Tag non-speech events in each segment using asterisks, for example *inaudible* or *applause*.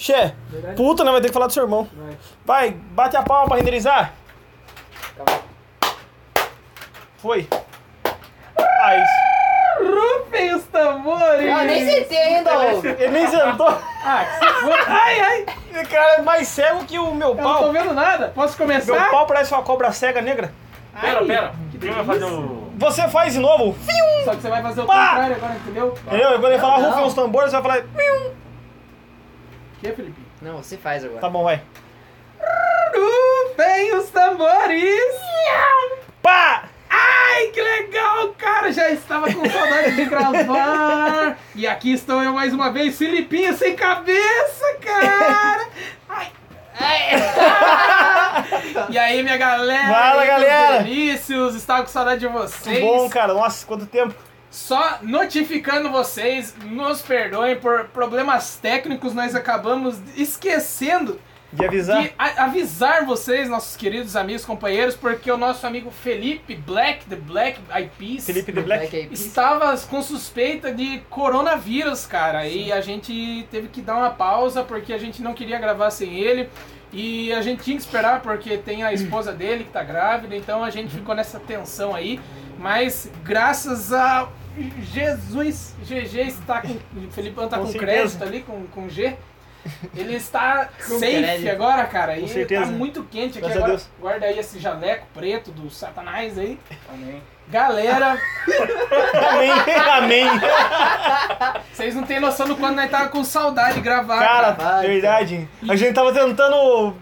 Xê, Verdade? puta, né? Vai ter que falar do seu irmão. Vai. Vai, bate a palma pra renderizar. Calma. Foi. Ah, isso. Rufem os tambores! Eu nem sentei ainda, ô. Ele nem sentou. Ah, que se foda. Ai, ai! Esse cara é mais cego que o meu Eu não tô pau. vendo nada. Posso Meu começar? pau parece uma cobra cega negra. Pera, Ai, pera. que Quem vai fazer o. Você faz de novo. Fium. Só que você vai fazer o Pá! contrário agora, entendeu? Entendeu? Quando ele falar Não. rufem os tambores, você vai falar. Fium. O que, Felipe? Não, você faz agora. Tá bom, vai. Rufem os tambores! Pá! Ai, que legal, cara! Já estava com saudade de gravar. E aqui estou eu mais uma vez, Filipinho sem cabeça, cara! Ai. E aí, minha galera? Fala, galera? Delícios, estava com saudade de Muito vocês. bom, cara. Nossa, quanto tempo. Só notificando vocês, nos perdoem por problemas técnicos, nós acabamos esquecendo De avisar. de a- avisar vocês, nossos queridos amigos, companheiros, porque o nosso amigo Felipe Black, The Black Eyed Peas, Felipe the Black. Estava com suspeita de coronavírus, cara. E a gente teve que dar uma pausa porque a gente não queria gravar sem ele. E a gente tinha que esperar porque tem a esposa dele que tá grávida, então a gente ficou nessa tensão aí. Mas graças a Jesus, GG está com. O Felipão tá Com com, crédito ali, com, com G. Ele está *laughs* Com safe crédito. agora, cara. Com e certeza. tá muito quente aqui Graças agora. Deus. Guarda aí esse jaleco preto do Satanás aí. Amém. Galera, Amém. Amém. *laughs* vocês não têm noção do quanto nós tava com saudade de gravar, Cara, cara. Verdade. A gente tava tentando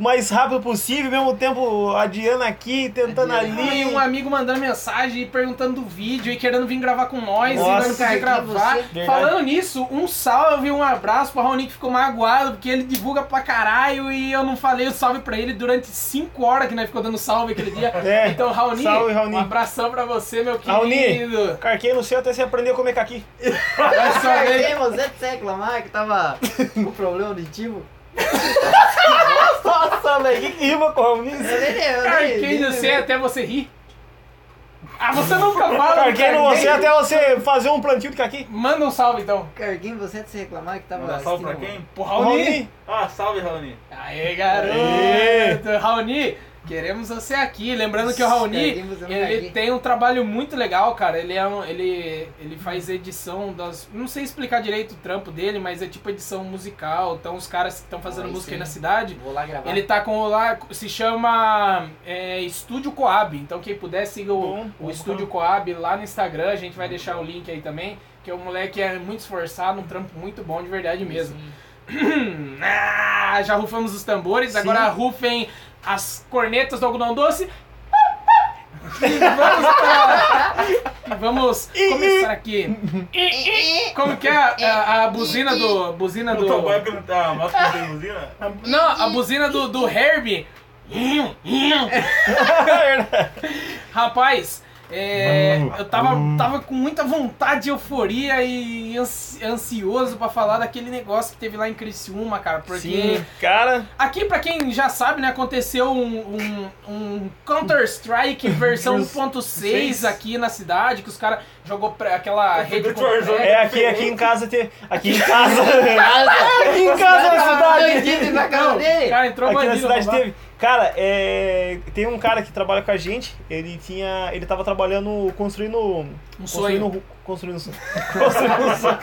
mais rápido possível, ao mesmo tempo adiando aqui, tentando. E ali. um amigo mandando mensagem e perguntando do vídeo e querendo vir gravar com nós Nossa, e não podia cara, que gravar. você-. Falando nisso, um salve, um abraço pro Raoni que ficou magoado porque ele divulga pra caralho e eu não falei o salve pra ele durante 5 horas que nós ficou dando salve aquele dia. *laughs* É. Então, Raoni, Salve, Raoni. um abração pra você, meu Raoni. querido. Carquei no céu até você aprender a comer caqui. Vai saber. Quem você de reclamar que tava com problema auditivo? *laughs* Nossa, velho, que, que rima com o Raoni? Eu nem- eu nem- Carquei no você até você rir. Ah, você nunca fala. do Carquei no você até você fazer um plantio de caqui. Manda um salve então. Carguinho, você de se reclamar que tava. Manda salve pra quem? Pro Raoni. Ah, salve, Raoni. Aê, garoto! Aê. Raoni, queremos você aqui. Lembrando que o Raoni, ele tem um trabalho muito legal, cara. Ele, é um, ele, ele faz edição das... Não sei explicar direito o trampo dele, mas é tipo edição musical. Então os caras que estão fazendo Aí música aí sim. na cidade... Vou lá gravar. Ele tá com o lá, se chama é, Estúdio Coab. Então quem puder siga o, Bom, o bom, Estúdio Coab lá no Instagram. A gente vai deixar o link aí também. Que o moleque é muito esforçado, um trampo muito bom de verdade mesmo. Sim. *clears throat* ah, já rufamos os tambores, Sim. agora rufem as cornetas do algodão doce. E vamos pra- Vamos começar aqui. Como que é a, a- a buzina do. Buzina do. buzina? Não, a buzina do, do Herbie. *laughs* Rapaz, é, eu tava, tava com muita vontade, euforia e ansi- ansioso pra falar daquele negócio que teve lá em Criciúma, cara. Porque Sim, cara. aqui, pra quem já sabe, né, aconteceu um, um, um Counter-Strike versão 1.6 aqui na cidade, que os caras jogou pra- aquela rede Victor Jones. completa. É aqui, aqui em casa tem. Aqui em *laughs* casa. Aqui em casa na cidade. Doidinho na dele! cara, entrou Aqui na cidade teve. Cara, é, tem um cara que trabalha com a gente, ele tinha. Ele tava trabalhando, construindo. Um construindo sonho. ru- Construindo, *laughs* construindo sonho.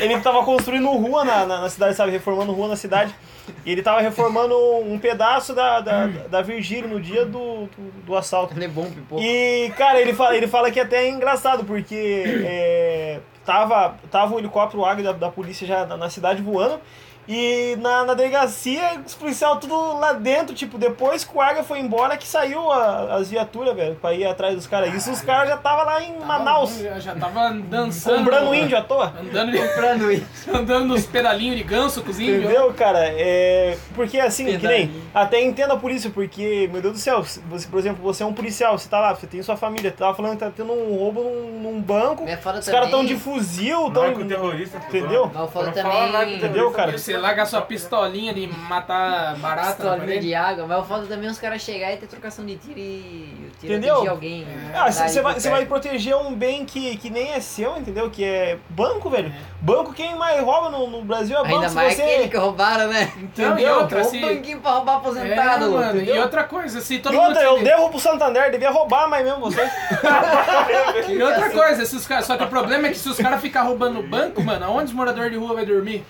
Ele tava construindo rua na, na, na cidade, sabe? Reformando rua na cidade. E ele tava reformando um pedaço da, da, da Virgílio no dia do, do, do assalto. Ele é bom, pipoca. E, cara, ele fala, ele fala que até é engraçado, porque é, tava, tava o helicóptero Águia da, da polícia já na cidade voando. E na, na delegacia, os policiais tudo lá dentro, tipo, depois que o Águia foi embora, que saiu a- as viaturas, velho, pra ir atrás dos caras. Isso os caras já tava lá em Manaus, Já, já tava dançando. comprando índio à toa. Andando, Comprando isso. *laughs* andando nos pedalinhos de ganso com os índios. Entendeu, cara? É. Porque assim, que nem. Pedalinho. Até entendo a polícia, porque, meu Deus do céu, você, por exemplo, você é um policial, você tá lá, você tem sua família, tava falando que tá tendo um roubo num, num banco, É os caras tão também. de fuzil, tão. Narco terrorista. Entendeu? Não também. fala narco Entendeu, cara? E Você larga sua pistolinha de matar barata Pistolinha de água, mas o foda também é os caras chegarem e ter trocação de tiro e Tira Entendeu? de alguém. Ah, você vai, por você vai perto. proteger um bem que, que nem é seu, entendeu? Que é banco, velho. Banco, quem mais rouba no, no Brasil é banco. Ainda mais você... aquele que roubaram, né? Então, e Entendeu? outra, Ou se... banquinho pra roubar É, aposentado. mano, e entendeu? outra coisa, se todo E mundo... outra, eu te- devo pro Santander, devia roubar mais mesmo vocês. *laughs* *laughs* E outra coisa, se os caras... Só que o problema é que se os caras ficar roubando o banco, mano, aonde os moradores de rua vai dormir?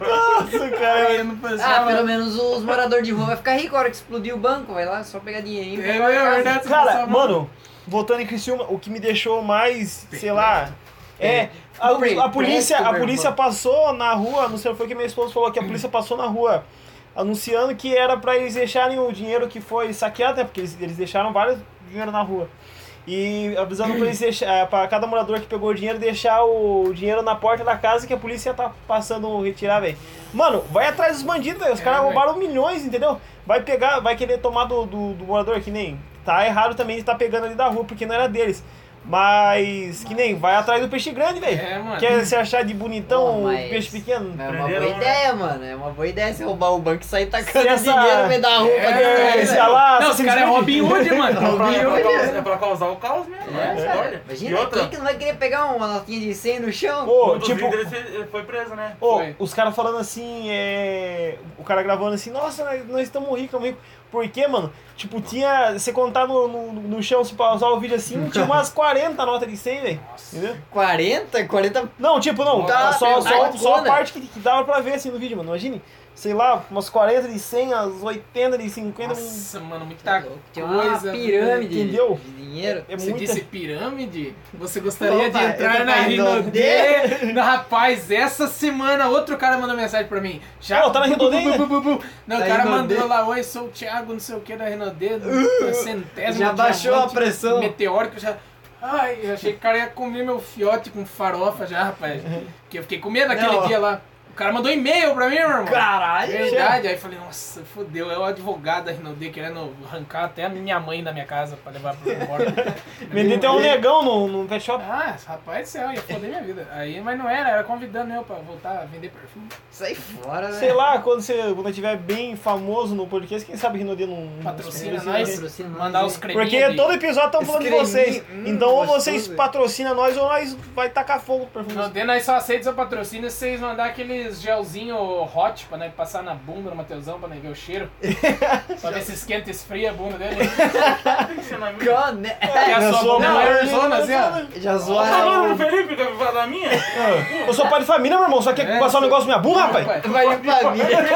Nossa, cara. Aí eu não pensava... Ah, pelo menos os moradores de rua vai ficar rico a hora que explodir o banco. Vai lá só pegar dinheirinho. É, é verdade. Cara, pensava- mano, voltando em Criciúma, o que me deixou mais, sei lá, é... A, a polícia, a polícia passou na rua, não sei, foi o que minha esposa falou, que a polícia passou na rua anunciando que era pra eles deixarem o dinheiro que foi saqueado, né? Porque eles, eles deixaram vários dinheiro na rua. E avisando pra eles deixar, eh, pra cada morador que pegou o dinheiro, deixar o dinheiro na porta da casa que a polícia tá passando retirar, velho. Mano, vai atrás dos bandidos, velho. Os É, caras roubaram milhões, entendeu? Vai pegar, vai querer tomar do, do, do morador, que nem. Tá errado também de tá pegando ali da rua, porque não era deles. Mas, que nem, vai atrás do peixe grande, velho. É, mano. Quer se achar de bonitão Pô, mas- peixe pequeno? É uma boa ideia, mano. É uma boa ideia você roubar o banco e sair tacando Se essa- dinheiro no meio da rua. É, Esse é lá, Não, Assassin's caras é. Robin Hood, mano. *laughs* Robin Hood. causar, é pra causar o caos mesmo. É, né? cara. Olha. Imagina e outra, quem que não vai querer pegar uma notinha de 100 no chão? Ô, dos tipo, líderes foi- preso, né? Ô, Foi. os caras falando assim, é. O cara gravando assim, nossa, nós, nós estamos ricos, estamos ricos. Por quê, mano? Tipo, tinha. Você contar no, no, no chão, se pausar o vídeo assim, tinha umas 40 notas de 100, velho. Entendeu? 40? 40 Não, tipo, não, Tá, só, só, só a né? parte que, que dava pra ver assim no vídeo, mano. Imagine, sei lá, umas 40 de 100, as 80 de 50. um- Nossa, mano, muita Tinha uma coisa. pirâmide entendeu? de dinheiro. É Você muita. disse pirâmide? Você gostaria Opa, de entrar na Rinodê? *laughs* Rapaz, essa semana outro cara mandou mensagem pra mim. Já Ô, tá na Rinodê. Não, o Tá cara mandou lá, oi, sou o Thiago, não sei o que da Rinodê, *laughs* centésimo Já baixou a pressão. Meteórico, já... Ai, eu achei que o cara ia comer meu fiote com farofa já, rapaz. *laughs* Que eu fiquei com medo daquele Não. dia lá. O cara mandou e-mail pra mim, meu irmão. Caralho! Verdade, aí eu falei, nossa, fodeu, é o advogado da Rinodê querendo arrancar até a minha mãe da minha casa pra levar pra embora. *laughs* Vender até um negão no, no pet shop. Ah, rapaz do céu, ia foder minha vida. Aí, mas não era, era convidando eu pra voltar a vender perfume. Sai fora, né? Sei lá, quando você quando tiver bem famoso no podcast, quem sabe Rinodê não. Patrocina nós. Patrocina nós, Mandar os creminhos. Porque de- todo episódio estão falando de vocês. hum, então ou vocês patrocinam nós ou nós vai tacar fogo no perfume. Rinodê, nós só aceitamos o patrocínio se vocês mandar aqueles gelzinho hot pra né, passar na bunda do Mateusão pra né, ver o cheiro. *laughs* pra ver se esquenta e esfria a bunda dele. Tem que ser na minha. Cane- E a Eu sua sou bunda é maior, maior zona, assim, ó. Já Tá falando zoaram. pro Felipe da minha? Eu sou pai de família, meu irmão. Só quer É, passar um negócio na minha bunda, rapaz? Vai de família.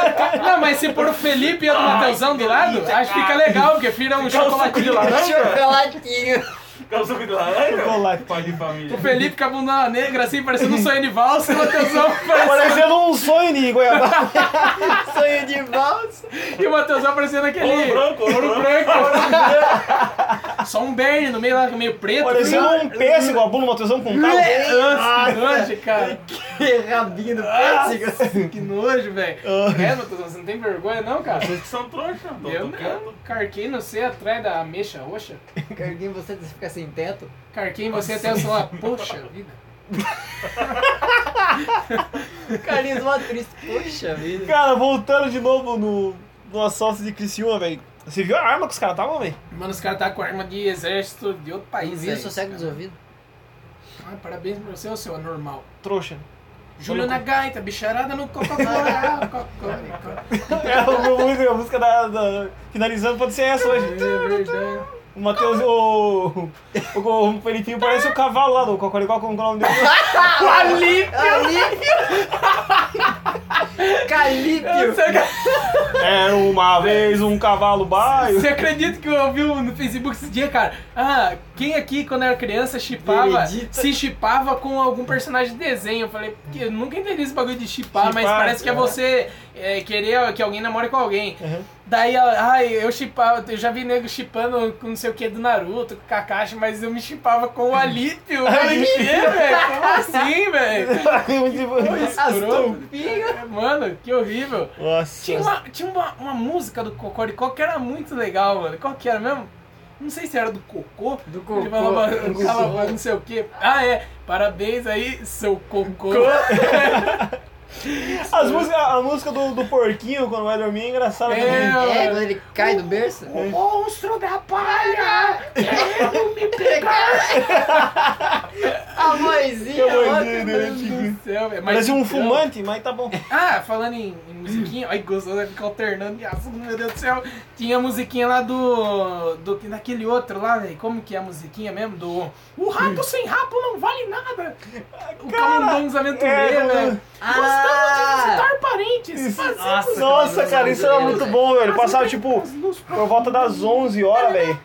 *laughs* Não, mas se pôr o Felipe e o do Mateusão do lado, acho que fica legal, porque vira um chocolatinho de laranja. Chocolatinho. De laranja? Chocolate. Pai de família. O Felipe com a bunda negra, assim, parecendo um sonho de valsa, o Mateusão parecendo, *laughs* Parecendo um sonho de Goiabá. *laughs* Sonho de valsa. e o Mateusão parecendo aquele... Ouro branco, ouro Ouro branco. branco. Só um berne no meio lá, meio preto. Parecendo um pêssego, a bunda Matheusão com um carro. Nossa, que nojo, cara. Que rabinho do pêssego. Que nojo, velho. É, Matheusão, você não tem vergonha não, cara? Vocês que são trouxa. Eu não. Carquei no você atrás da mecha roxa. Carguei você você fica sem teto. Carquei em você até eu falar, poxa *laughs* vida. *laughs* Carlinhos mó triste. Poxa vida. Cara, voltando de novo no, no assalto de Criciúma, velho. Você viu a arma que os caras estavam, velho? Mano, os caras tá com arma de exército de outro país, viu o velho. sossego dos ouvidos? Ah, parabéns pra você, seu anormal. Trouxa. Júlio na gaita, bicharada no. Coca-Cola. *laughs* É, o- o- a música da, da- Finalizando pode ser essa hoje. É verdade. O Matheus, o, o, o Felipinho parece o cavalo lá do Cocoricó, como é o nome dele? Ali! Calípio. Era uma vez um cavalo baio. Você acredita que eu ouvi no Facebook esse dia, cara? Ah, quem aqui, quando era criança, chipava, se chipava com algum personagem de desenho? Eu falei, que eu nunca entendi esse bagulho de chipar, mas parece que é é. você é, querer que alguém namore com alguém. Uhum. Daí, ai, eu chipava, eu já vi nego chipando com não sei o que do Naruto, com o Kakashi, mas eu me chipava com o Alípio. *laughs* Falei, que, velho? Como assim, velho? *laughs* Astolfinho. Mano, que horrível. Nossa. Tinha, uma, tinha uma, uma música do Cocoricó que era muito legal, mano. Qual que era mesmo? Não sei se era do Cocô. Do cocô. Ele falava, falava não sei o que. Ah, é. Parabéns aí, seu Cocô. *laughs* As músicas, a música do, do porquinho quando vai dormir é engraçada É, também. É, quando ele cai do berço. Monstro da palha! Quero me pegar! *laughs* A vozinha, Que vozinha outra, dele, céu, velho. Parece um então- fumante, mas tá bom. Ah, falando em, em musiquinha, ai, gostoso, vai ficar alternando de assunto, meu Deus do céu. Tinha a musiquinha lá do. do daquele outro lá, velho. Como que é a musiquinha mesmo? Do. O rato sem rabo não vale nada! O Camundongos Aventureiros, é, velho. Gostamos de visitar parentes. Isso. Fazemos Nossa, Nossa, cara, isso era muito bom, velho. Passava tipo por volta das 11 horas, velho.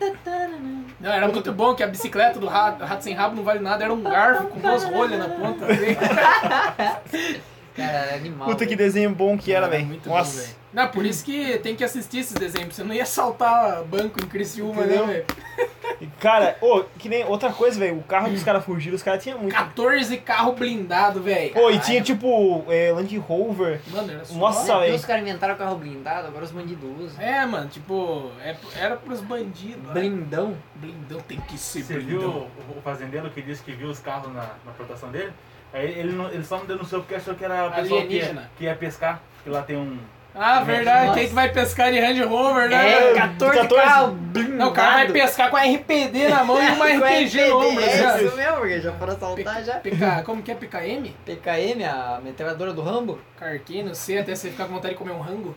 Não, era muito bom que a bicicleta do rato, rato sem rabo não vale nada, era um garfo com duas rolhas na ponta. *laughs* assim. Cara, era animal. Puta que desenho bom que era, velho. muito bom, Nossa. velho. Não, por isso que tem que assistir esses desenhos, você não ia saltar banco em Criciúma, Entendeu? né, velho? Cara, ô, que nem outra coisa, velho. O carro dos caras fugiram, os caras tinham muito. 14 carro blindado, velho. Pô, e tinha tipo é, Land Rover. Mano, era só... Nossa, velho. os caras inventaram o carro blindado, agora os bandidos usam. É, mano, tipo, é, era pros bandidos. né? Blindão. Blindão tem que ser Você viu blindão. o, o fazendeiro que disse que viu os carros na, na plantação dele? Aí ele, não- ele só não denunciou porque achou que era o pessoal que ia, Alienígena. que ia pescar. Que lá tem um. Ah, verdade, Nossa. quem que vai pescar de Range Rover, né? É, velho? 14, 14. carro blindado. Não, o cara vai pescar com a RPD na mão e *laughs* uma Com RPG no ombro, É né? isso mesmo, porque já foram assaltar já. PK, como que é PKM? PKM, a metralhadora do Rambo. Carquinho, não sei, até você ficar com vontade de comer um rango.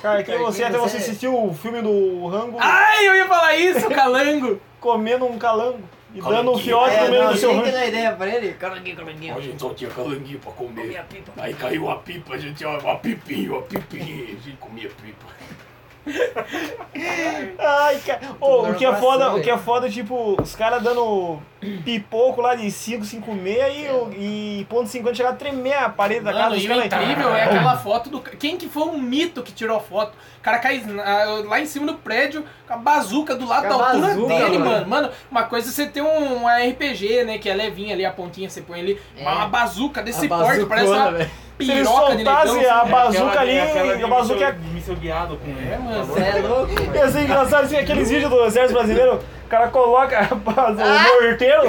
Cara, que você até você você- assistiu o filme do Rango Ai, eu ia falar isso, calango! comendo um calango e dando um fiote no meio do seu deu É, ideia pra ele. Caranguinho, caranguinho. A gente só tinha calanguinho pra comer. Comia pipa. Aí caiu a pipa, a gente, ó, a pipinha, a pipinha, a gente comia pipa. Ai, cara. Ô, o que é foda, o que é foda, tipo, os caras dando pipoco lá de 5, 5 meia e, o- e ponto 50 chegar a tremer a parede da casa dos e o caras. incrível é aquela foto do. Quem que foi um mito que tirou a foto? O cara cai ah, lá em cima do prédio com a bazuca do lado Com a da altura bazuca, dele, mano. mano. Mano, uma coisa é você ter um, RPG, né? Que é levinha ali, a pontinha você põe ali. É. Uma bazuca desse porte, parece uma velho. Se eles piroca de negão. soltassem a assim. bazuca aquela- ali, a bazuca é... de míssil guiado com. É, mano. Você é louco, mano. Ia ser engraçado assim, aqueles vídeos do exército brasileiro, o cara coloca *laughs* o morteiro,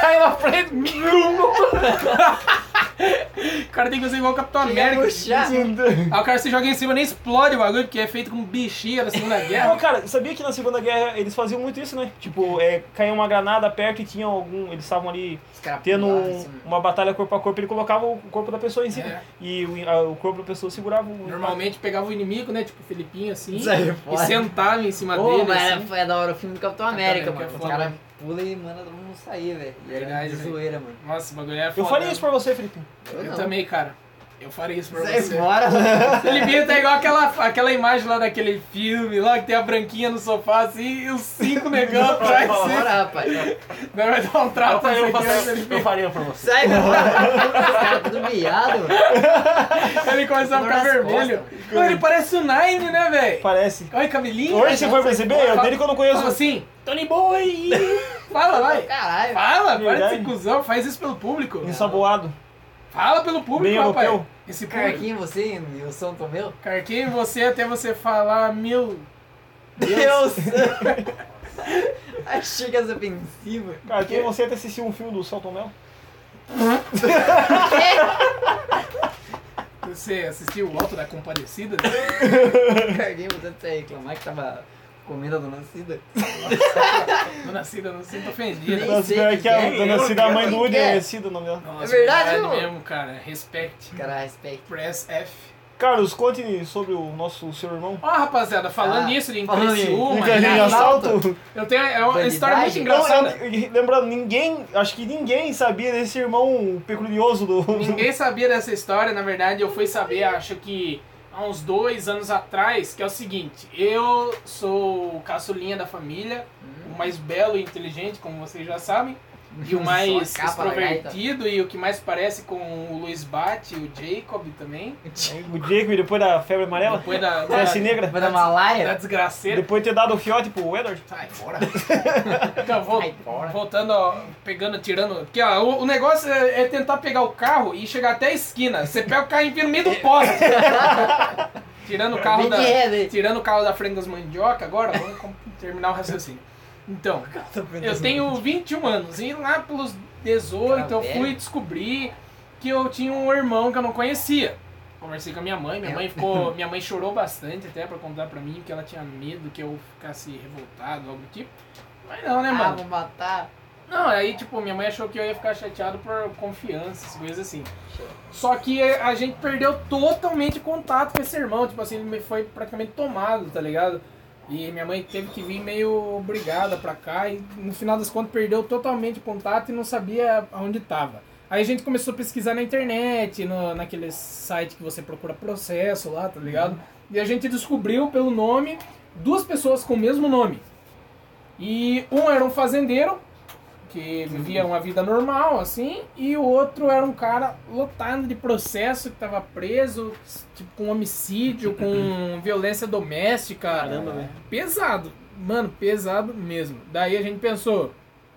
cai na frente. *laughs* *laughs* *laughs* O cara tem que fazer igual o Capitão Chega a América. puxar. Aí o cara se joga em cima nem explode o bagulho, porque é feito com bexiga da Segunda *laughs* Guerra. cara, sabia que na Segunda Guerra eles faziam muito isso, né? Tipo, é, caía uma granada perto e tinha algum. Eles estavam ali tendo um- assim. uma batalha corpo a corpo, ele colocava o corpo da pessoa em cima. É. E o, a- o corpo da pessoa segurava o. Normalmente pegava o inimigo, né? Tipo o Felipinho assim. Saiu E fora. sentava em cima Pô, dele. mas assim. foi da hora o filme do Capitão América, América mano. é Os caras pulam e mandam todo mundo sair, velho. E era de velho. zoeira, mano. Nossa, o bagulho é Eu foda. faria isso pra você, Felipe. Eu não. também, cara. Eu faria isso pra Sai você. fora, mano. Felipinho tá igual aquela, aquela imagem lá daquele filme lá que tem a branquinha no sofá assim e os cinco negão atrás assim. Fora, rapaz. Não vai dar um Eu, trato eu, faria- eu faria pra você. Sai. Os caras tudo mano. Ele começou a ficar vermelho. Mano, ele parece o Nine, né, velho? Parece. Olha, cabelinho. Hoje você foi perceber? É o dele que eu não Fala conheço. assim, Tony Boy! Fala, vai. Caralho. Fala, para de ser cuzão, faz isso pelo público. Ensaboado. Fala pelo público, Bem rapaz. europeu. Esse público. Carquinho, você e o São Tomeu? Carquinho, você até você falar mil. Deus! *laughs* Achei que ofensivo. Cara, quem você até assistiu um filme do Celton Mel? Você assistiu o Alto da Compadecida? Carguei você até reclamar que tava comendo *laughs* a dona Cida. Dona Cida, não se sinta ofendida. Nem Nossa, sei pior quem que a é, dona eu Cida, a não mãe do Woody é. é Cida o nome dela. Nossa, É verdade, meu? mesmo, cara. Respect. Cara, respeito. Press F. Carlos, conte sobre o nosso seu irmão. Ó, rapaziada, falando Ah, nisso de falando em- Criciúma, em assalto. assalto. eu tenho é uma Bandidagem? história muito Não, engraçada. eu- eu- lembrando, ninguém, acho que ninguém sabia desse irmão peculiaroso do. Ninguém sabia dessa história, na verdade eu fui saber, acho que há uns dois anos atrás, que é o seguinte, eu sou o caçulinha da família, o mais belo e inteligente, como vocês já sabem, e o mais da extrovertido e o que mais parece com o Luiz Bate, o Jacob também. *laughs* O Jacob, depois da febre amarela. Depois da, Fesse da, negra. Foi da da Malaya? desgraceira. Depois de ter dado o fiote pro Edward. Sai fora. *laughs* Então, vol- Sai fora. voltando, ó, pegando, tirando. Porque ó, o, o negócio é, é tentar pegar o carro e chegar até a esquina. Você pega o carro e enfia no meio do poste. *laughs* tirando o carro da. né? Tirando o carro da frente das mandioca, agora vamos terminar o raciocínio. Então, *laughs* eu tenho 21 anos e lá pelos 18 eu Cara fui descobrir que eu tinha um irmão que eu não conhecia. conversei com a minha mãe, minha É. mãe ficou. *laughs* Minha mãe chorou bastante até pra contar pra mim que ela tinha medo que eu ficasse revoltado, algo do tipo. Mas não, né, Ah, mano? vou matar. Não, aí, tipo, minha mãe achou que eu ia ficar chateado por confiança, essas coisas assim. Só que a gente perdeu totalmente contato com esse irmão, tipo assim, ele foi praticamente tomado, tá ligado? E minha mãe teve que vir meio obrigada pra cá e no final das contas perdeu totalmente o contato e não sabia aonde tava. Aí a gente começou a pesquisar na internet, no, naquele site que você procura processo lá, tá ligado? E a gente descobriu pelo nome duas pessoas com o mesmo nome. E um era um fazendeiro, que vivia uma vida normal, assim, e o outro era um cara lotado de processo, que tava preso, tipo, com homicídio, com *laughs* violência doméstica. Caramba, velho. Pesado. Mano, pesado mesmo. Daí a gente pensou,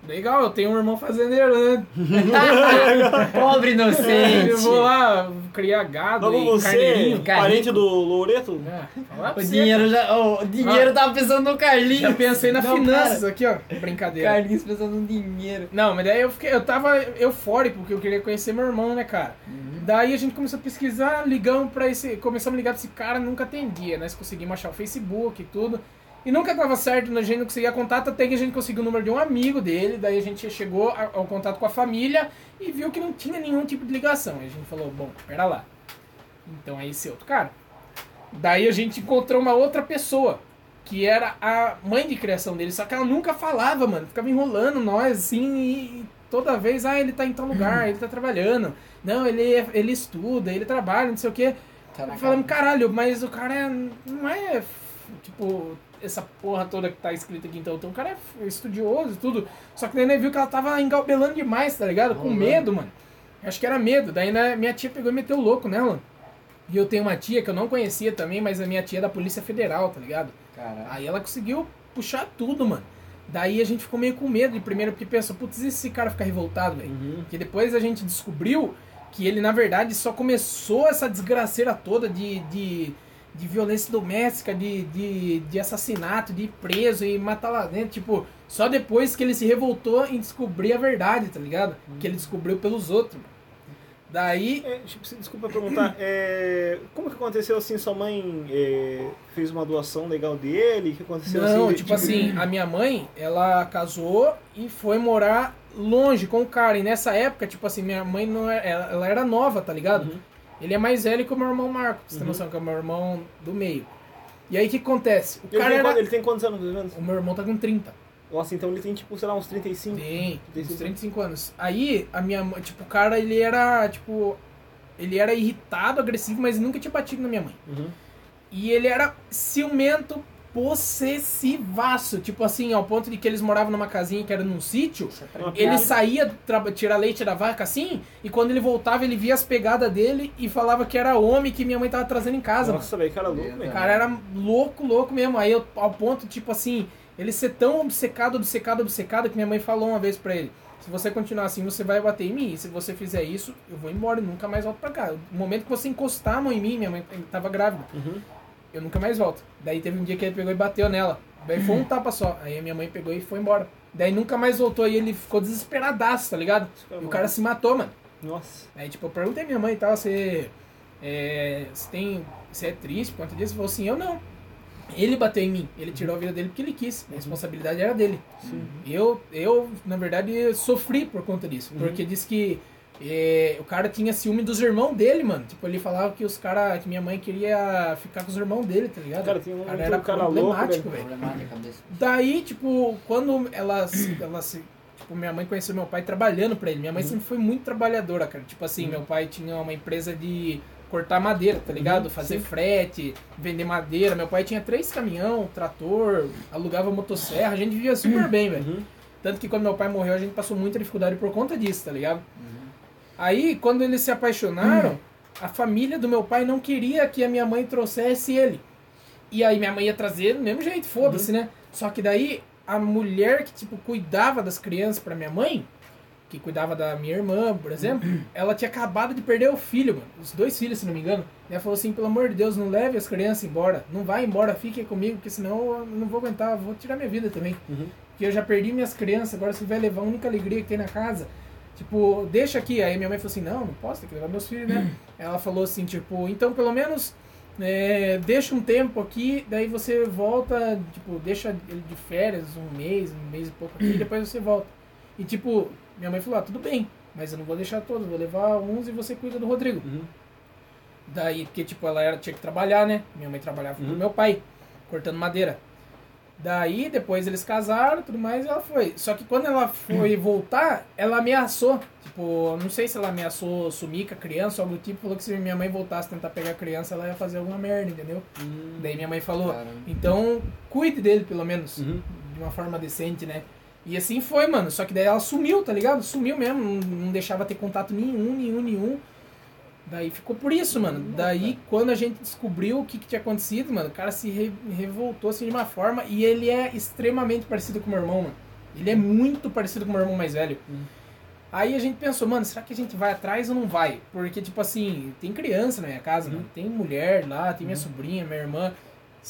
legal, eu tenho um irmão fazendeiro, né? *laughs* Pobre inocente. Eu vou lá criar gado Logo e você, carneirinho. parente do Loreto? É, O dinheiro já. O dinheiro tava pensando no Carlinhos. Já pensei na Não, finanças cara. aqui, ó. Brincadeira. Carlinhos pensando no dinheiro. Não, mas daí eu fiquei, eu tava eufórico porque eu queria conhecer meu irmão, né, cara? Daí a gente começou a pesquisar, ligamos pra esse, começamos a ligar pra esse cara, nunca atendia, nós conseguimos achar o Facebook e tudo. E nunca dava certo, a gente não conseguia contato, até que a gente conseguiu o número de um amigo dele, daí a gente chegou ao contato com a família e viu que não tinha nenhum tipo de ligação. Aí a gente falou, bom, pera lá. Então é esse outro cara. Daí a gente encontrou uma outra pessoa, que era a mãe de criação dele, só que ela nunca falava, mano. Ficava enrolando nós, assim, e toda vez, ah, ele tá em tal lugar, ele tá trabalhando. Não, ele, é- ele estuda, ele trabalha, não sei o quê. Tá cara. caralho, mas o cara é- não é, tipo, essa porra toda que tá escrita aqui então. Então o cara é estudioso e tudo. Só que daí né, viu que ela tava engalbelando demais, tá ligado? Com Rolando. medo, mano. Acho que era medo. Daí né, minha tia pegou e meteu o louco nela. E eu tenho uma tia que eu não conhecia também, mas a minha tia é da Polícia Federal, tá ligado? Caralho. Aí ela conseguiu puxar tudo, mano. Daí a gente ficou meio com medo de primeiro, porque pensou, putz, e se esse cara ficar revoltado, velho? Uhum. Porque depois a gente descobriu que ele, na verdade, só começou essa desgraceira toda de, de, de violência doméstica, de, de, de assassinato, de ir preso e matar lá dentro. Tipo, só depois que ele se revoltou em descobrir a verdade, tá ligado? Que ele descobriu pelos outros. Daí. É, tipo, desculpa perguntar, é, como que aconteceu assim? Sua mãe é, fez uma doação legal dele? O que aconteceu Não, assim? tipo assim, a minha mãe, ela casou e foi morar longe com o cara. E nessa época, tipo assim, minha mãe não era, ela, ela era nova, tá ligado? Uhum. Ele é mais velho que o meu irmão Marco, pra você ter Uhum. noção, que é o meu irmão do meio. E aí o que acontece? O Ele, cara tem, era. ele tem quantos anos, mais ou menos? O meu irmão tá com 30. Nossa, então ele tem tipo, sei lá, uns 35. Tem, Tem uns sim. 35 anos. Aí, a minha mãe, tipo, o cara, ele era, tipo, ele era irritado, agressivo, mas nunca tinha batido na minha mãe. Uhum. E ele era ciumento, possessivaço. Tipo assim, ao ponto de que eles moravam numa casinha que era num sítio. Uma Ele saía tirar leite da vaca assim, e quando ele voltava, ele via as pegadas dele e falava que era homem que minha mãe tava trazendo em casa. Nossa, velho, cara louco, Meu velho. O cara era louco, louco mesmo. Aí eu, ao ponto, tipo assim, ele ser tão obcecado, obcecado, obcecado, que minha mãe falou uma vez pra ele: se você continuar assim, você vai bater em mim. E se você fizer isso, eu vou embora e nunca mais volto pra cá. No momento que você encostar a mão em mim, minha mãe tava grávida, Uhum. Eu nunca mais volto. Daí teve um dia que ele pegou e bateu nela. Daí foi um tapa só. Aí a minha mãe pegou e foi embora. Daí nunca mais voltou e ele ficou desesperadaço, tá ligado? E o cara se matou, mano. Nossa. Aí, tipo, eu perguntei à minha mãe e tal, você, é, você tem, você é triste por conta disso? Ele falou assim, eu não. Ele bateu em mim, ele tirou a vida dele porque ele quis, a responsabilidade era dele. Sim. Eu, eu, na verdade, sofri por conta disso, Uhum. porque disse que é, o cara tinha ciúme dos irmãos dele, mano. Tipo, ele falava que os cara, que minha mãe queria ficar com os irmãos dele, tá ligado? Cara, tem um- o cara era um cara problemático, velho. Daí, tipo, quando ela, se- ela se. Tipo, minha mãe conheceu meu pai trabalhando pra ele. Minha mãe sempre foi muito trabalhadora, cara. Tipo assim, meu pai tinha uma empresa de cortar madeira, tá ligado? Fazer sim. frete, vender madeira. Meu pai tinha três caminhão, trator, alugava motosserra. A gente vivia super *clears throat* bem, velho. Uhum. Tanto que quando meu pai morreu, a gente passou muita dificuldade por conta disso, tá ligado? Aí, quando eles se apaixonaram, a família do meu pai não queria que a minha mãe trouxesse ele. E aí minha mãe ia trazer do mesmo jeito, foda-se, né? Só que daí, a mulher que, tipo, cuidava das crianças pra minha mãe, que cuidava da minha irmã, por exemplo, ela tinha acabado de perder o filho, mano. Os dois filhos, se não me engano. E ela falou assim, pelo amor de Deus, não leve as crianças embora. Não vai embora, fique comigo, porque senão eu não vou aguentar, vou tirar minha vida também. Uhum. Porque eu já perdi minhas crianças, agora você vai levar a única alegria que tem na casa. Tipo, deixa aqui. Aí minha mãe falou assim, não, não posso, tem que levar meus filhos, né? *clears throat* Ela falou assim, tipo, então pelo menos é, deixa um tempo aqui, daí você volta, tipo, deixa ele de férias um mês, um mês e pouco aqui, e *clears throat* depois você volta. E tipo, minha mãe falou, ah, tudo bem, mas eu não vou deixar todos, vou levar uns e você cuida do Rodrigo. Uhum. Daí, porque tipo, ela era, tinha que trabalhar, né? Minha mãe trabalhava com Uhum. meu pai, cortando madeira. Daí, depois eles casaram e tudo mais, e ela foi. Só que quando ela foi voltar, ela ameaçou. Tipo, não sei se ela ameaçou sumir com a criança ou algo do tipo. Falou que se minha mãe voltasse tentar pegar a criança, ela ia fazer alguma merda, entendeu? Daí minha mãe falou, Caramba. então cuide dele pelo menos. Uhum. De uma forma decente, né? E assim foi, mano. Só que daí ela sumiu, tá ligado? Sumiu mesmo. Não, não deixava ter contato nenhum, nenhum, nenhum. Daí ficou por isso, mano. Daí, quando a gente descobriu o que, que tinha acontecido, mano, o cara se re- revoltou assim de uma forma. E ele é extremamente parecido com o meu irmão, mano. Ele é muito parecido com o meu irmão mais velho. Aí a gente pensou, mano, será que a gente vai atrás ou não vai? Porque, tipo assim, tem criança na minha casa, mano. Tem mulher lá, tem minha sobrinha, minha irmã.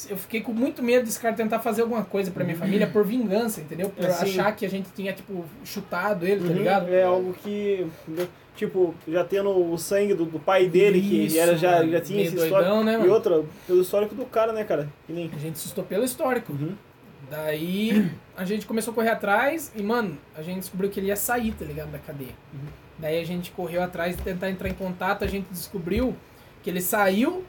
Eu fiquei com muito medo desse cara tentar fazer alguma coisa pra minha família por vingança, entendeu? Por Assim- achar que a gente tinha, tipo, chutado ele, tá Uhum. ligado? É algo que, tipo, já tendo o sangue do, do pai dele, que Isso, era, já, já tinha esse doidão, histórico. né, e outra, pelo histórico do cara, né, cara? Que nem... A gente assustou pelo histórico. Uhum. Daí a gente começou a correr atrás e, mano, a gente descobriu que ele ia sair, tá ligado? Da cadeia. Daí a gente correu atrás de tentar entrar em contato, a gente descobriu que ele saiu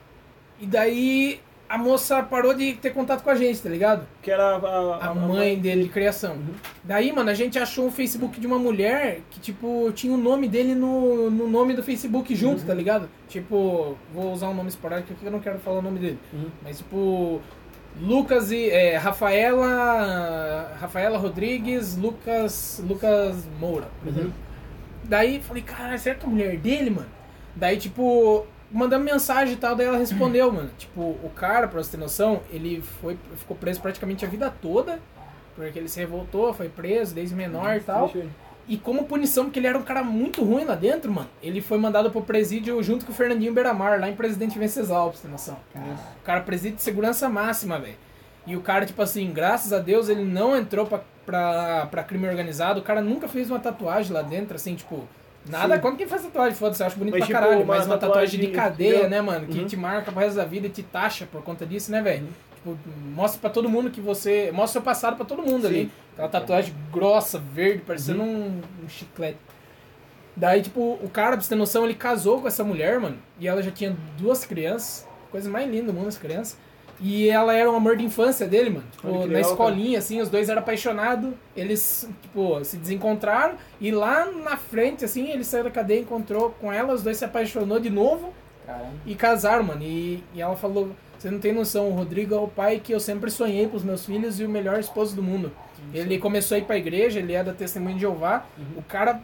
e daí a moça parou de ter contato com a gente, tá ligado? Que era a, A mãe dele de criação. Daí, mano, a gente achou um Facebook de uma mulher que, tipo, tinha o nome dele no, no nome do Facebook junto, tá ligado? Tipo, vou usar um nome esporádico aqui que eu não quero falar o nome dele. Uhum. Mas, tipo, Lucas e. É, Rafaela. Rafaela Rodrigues, Lucas. Lucas Moura, Uhum. Daí falei, cara, será que é a mulher dele, mano? Daí, tipo, mandamos mensagem e tal, daí ela respondeu, mano. Tipo, o cara, pra você ter noção, ele foi, ficou preso praticamente a vida toda. Porque ele se revoltou, foi preso desde menor e tal. E como punição, porque ele era um cara muito ruim lá dentro, mano, ele foi mandado pro presídio junto com o Fernandinho Beiramar, lá em Presidente Venceslau, pra você ter noção. O cara presídio de segurança máxima, velho. E o cara, tipo assim, graças a Deus, ele não entrou pra, pra, pra crime organizado. O cara nunca fez uma tatuagem lá dentro, assim, tipo. Nada Sim. contra quem faz tatuagem, foda-se, eu acho bonito Mas, pra tipo, caralho. uma Mas uma tatuagem de cadeia, entendeu? né, mano? Que Uhum. te marca pro resto da vida e te taxa por conta disso, né, velho? Tipo, mostra pra todo mundo que você. Mostra seu passado pra todo mundo Sim. ali. Aquela tatuagem grossa, verde, parecendo um, um chiclete. Daí, tipo, o cara, pra você ter noção, ele casou com essa mulher, mano. E ela já tinha duas crianças. Coisa mais linda do mundo, as crianças. E ela era um amor de infância dele, mano. Tipo, Olha na legal, escolinha, assim, os dois eram apaixonados. Eles, tipo, se desencontraram. E lá na frente, assim, ele saiu da cadeia, encontrou com ela. Os dois se apaixonou de novo. Caramba. E casaram, mano. E, e ela falou: Você não tem noção, o Rodrigo é o pai que eu sempre sonhei pros meus filhos e o melhor esposo do mundo. Ele começou a ir pra igreja, ele é da Testemunha de Jeová. O cara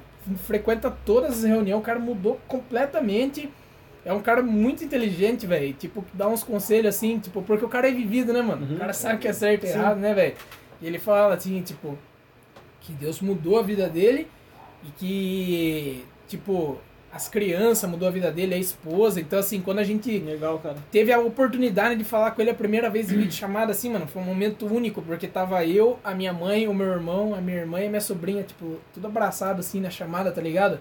frequenta todas as reuniões, o cara mudou completamente. É um cara muito inteligente, velho. Tipo, que dá uns conselhos assim, tipo, porque o cara é vivido, né, mano? O cara sabe que é certo e errado, né, velho? E ele fala assim, tipo, que Deus mudou a vida dele e que, tipo, as crianças mudou a vida dele, a esposa. Então, assim, quando a gente Legal, teve a oportunidade de falar com ele a primeira vez em vídeo *clears throat* chamada, assim, mano, foi um momento único, porque tava eu, a minha mãe, o meu irmão, a minha irmã e a minha sobrinha, tipo, tudo abraçado assim na chamada, tá ligado?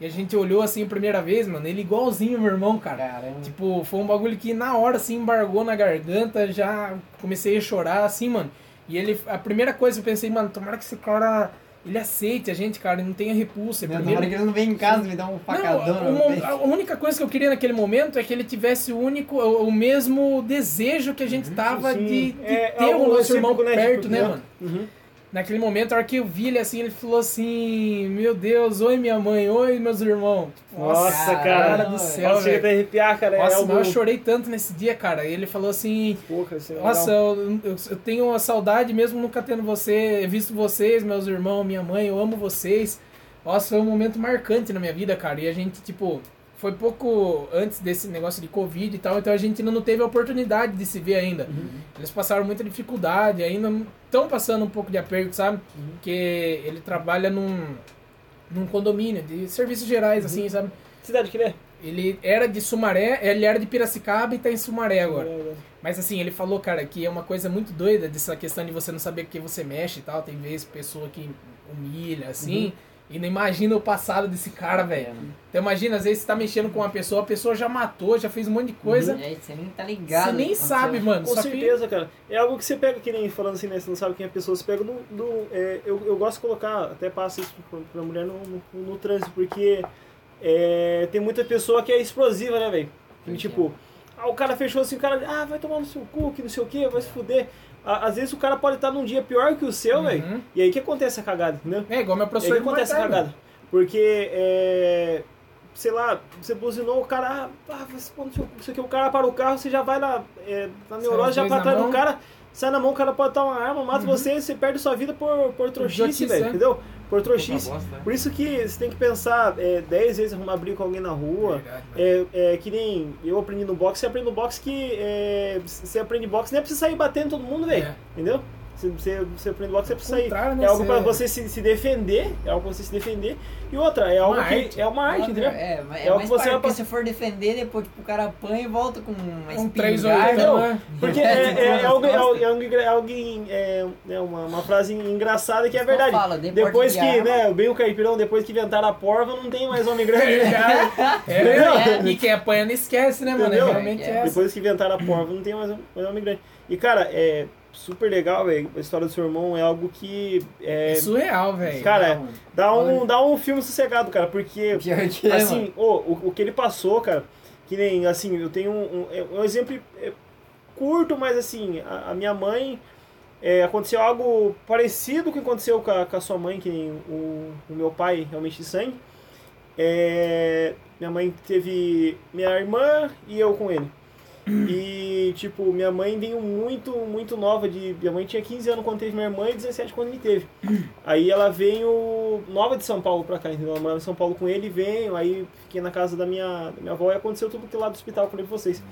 E a gente olhou assim a primeira vez, mano, ele igualzinho meu irmão, cara. Caramba. Tipo, foi um bagulho que na hora, assim, embargou na garganta, já comecei a chorar, assim, mano. E ele, a primeira coisa que eu pensei, mano, tomara que esse cara, ele aceite a gente, cara, e não tenha repulsa. Meu, Primeiro, tomara que ele não vem em casa me dar um facadão não, uma- a única coisa que eu queria naquele momento é que ele tivesse o único, o, o mesmo desejo que a gente tava Sim. de, de É ter o nosso irmão né, perto, tipo, né, né? mano? Uhum. Naquele momento, a hora que eu vi ele assim, ele falou assim: Meu Deus, oi minha mãe, oi meus irmãos. Tipo, Nossa, cara. cara. do céu, Nossa, chega até arrepiar, cara. é Nossa, algo... mas eu chorei tanto nesse dia, cara. E ele falou assim: é Nossa, eu, eu, eu tenho uma saudade mesmo nunca tendo você, visto vocês, meus irmãos, minha mãe, eu amo vocês. Nossa, foi um momento marcante na minha vida, cara. E a gente, tipo, foi pouco antes desse negócio de Covid e tal, então a gente ainda não teve a oportunidade de se ver ainda. Uhum. Eles passaram muita dificuldade, ainda estão passando um pouco de aperto, sabe? Uhum. Porque ele trabalha num, num condomínio de serviços gerais, Uhum. assim, sabe? Cidade que ele é? Ele era de Sumaré, ele era de Piracicaba e tá em Sumaré agora. É, Mas assim, ele falou, cara, que é uma coisa muito doida dessa questão de você não saber o que você mexe e tal. Tem vezes pessoa que humilha, assim. E não imagina o passado desse cara, velho. Então imagina, às vezes você tá mexendo com uma pessoa, a pessoa já matou, já fez um monte de coisa. E aí você nem tá ligado. Você nem que sabe, mano. Com certeza, cara. É algo que você pega, que nem falando assim, né? Você não sabe quem é a pessoa, você pega no. no- é, eu, eu gosto de colocar, até passo isso pra, pra mulher no, no, no trânsito, porque é, tem muita pessoa que é explosiva, né, velho? Que, Tipo, ah, o cara fechou assim, o cara, ah, vai tomar no seu cu, que não sei o que, vai se fuder. Às vezes o cara pode estar num dia pior que o seu, Uhum. velho. E aí que acontece a cagada, entendeu? É igual meu E aí professor que acontece a cagada. Porque, é, sei lá, você buzinou, o cara, ah, você, não sei o- cara para o carro, você já vai na, é, na neurose, os já para trás do cara, sai na mão, o cara pode estar uma arma, mata Uhum. você, você perde sua vida por, por trouxice, velho, é. entendeu? Por trouxice. né? Por isso que você tem que pensar é, 10 vezes arrumar briga com alguém na rua. Verdade, mano. É, é que nem eu aprendi no boxe, você aprende no boxe que é, você aprende boxe, nem é pra você sair batendo todo mundo, velho. É. Entendeu? Você, você, você aprende boxe, é pra Ao sair. contrário, né, É algo você- pra você se, se defender, é algo pra você se defender. E outra, é algo Uma que arte. é uma arte, entendeu? É, mas É é, o mais que você vai se for defender, depois tipo, o cara apanha e volta com uma Um 3 espingarda. Entendeu? né? Porque *laughs* é, é, é, algo, é, algo, é, algo, é, algo é, uma, uma frase engraçada que é que verdade. porte depois de que, arma. né, bem o caipirão, depois que inventaram a porva, não tem mais homem grande. né? *laughs* É? E quem apanha não esquece, né, mano? É realmente É, é essa. Depois que inventaram a porva, não tem mais, mais homem grande. E, cara, é super legal, velho. A história do seu irmão é algo que. É É, surreal, velho. Cara, dá, um, dá um filme sossegado, cara, porque. *laughs* É. Assim, ô, o, o que ele passou, cara, que nem, assim, eu tenho um, um, é um exemplo é, curto, mas assim, a, a minha mãe, é, aconteceu algo parecido com o que aconteceu com a, com a sua mãe, que nem o, o meu pai, realmente de sangue. É, minha mãe teve minha irmã e eu com ele. E, tipo, minha mãe veio muito, muito nova de... Minha mãe tinha 15 anos quando teve minha irmã e 17 quando ele teve. Aí ela veio nova de São Paulo pra cá, entendeu? Ela morava em São Paulo com ele, veio, aí fiquei na casa da minha, da minha avó e aconteceu tudo que lá do hospital, eu falei pra vocês.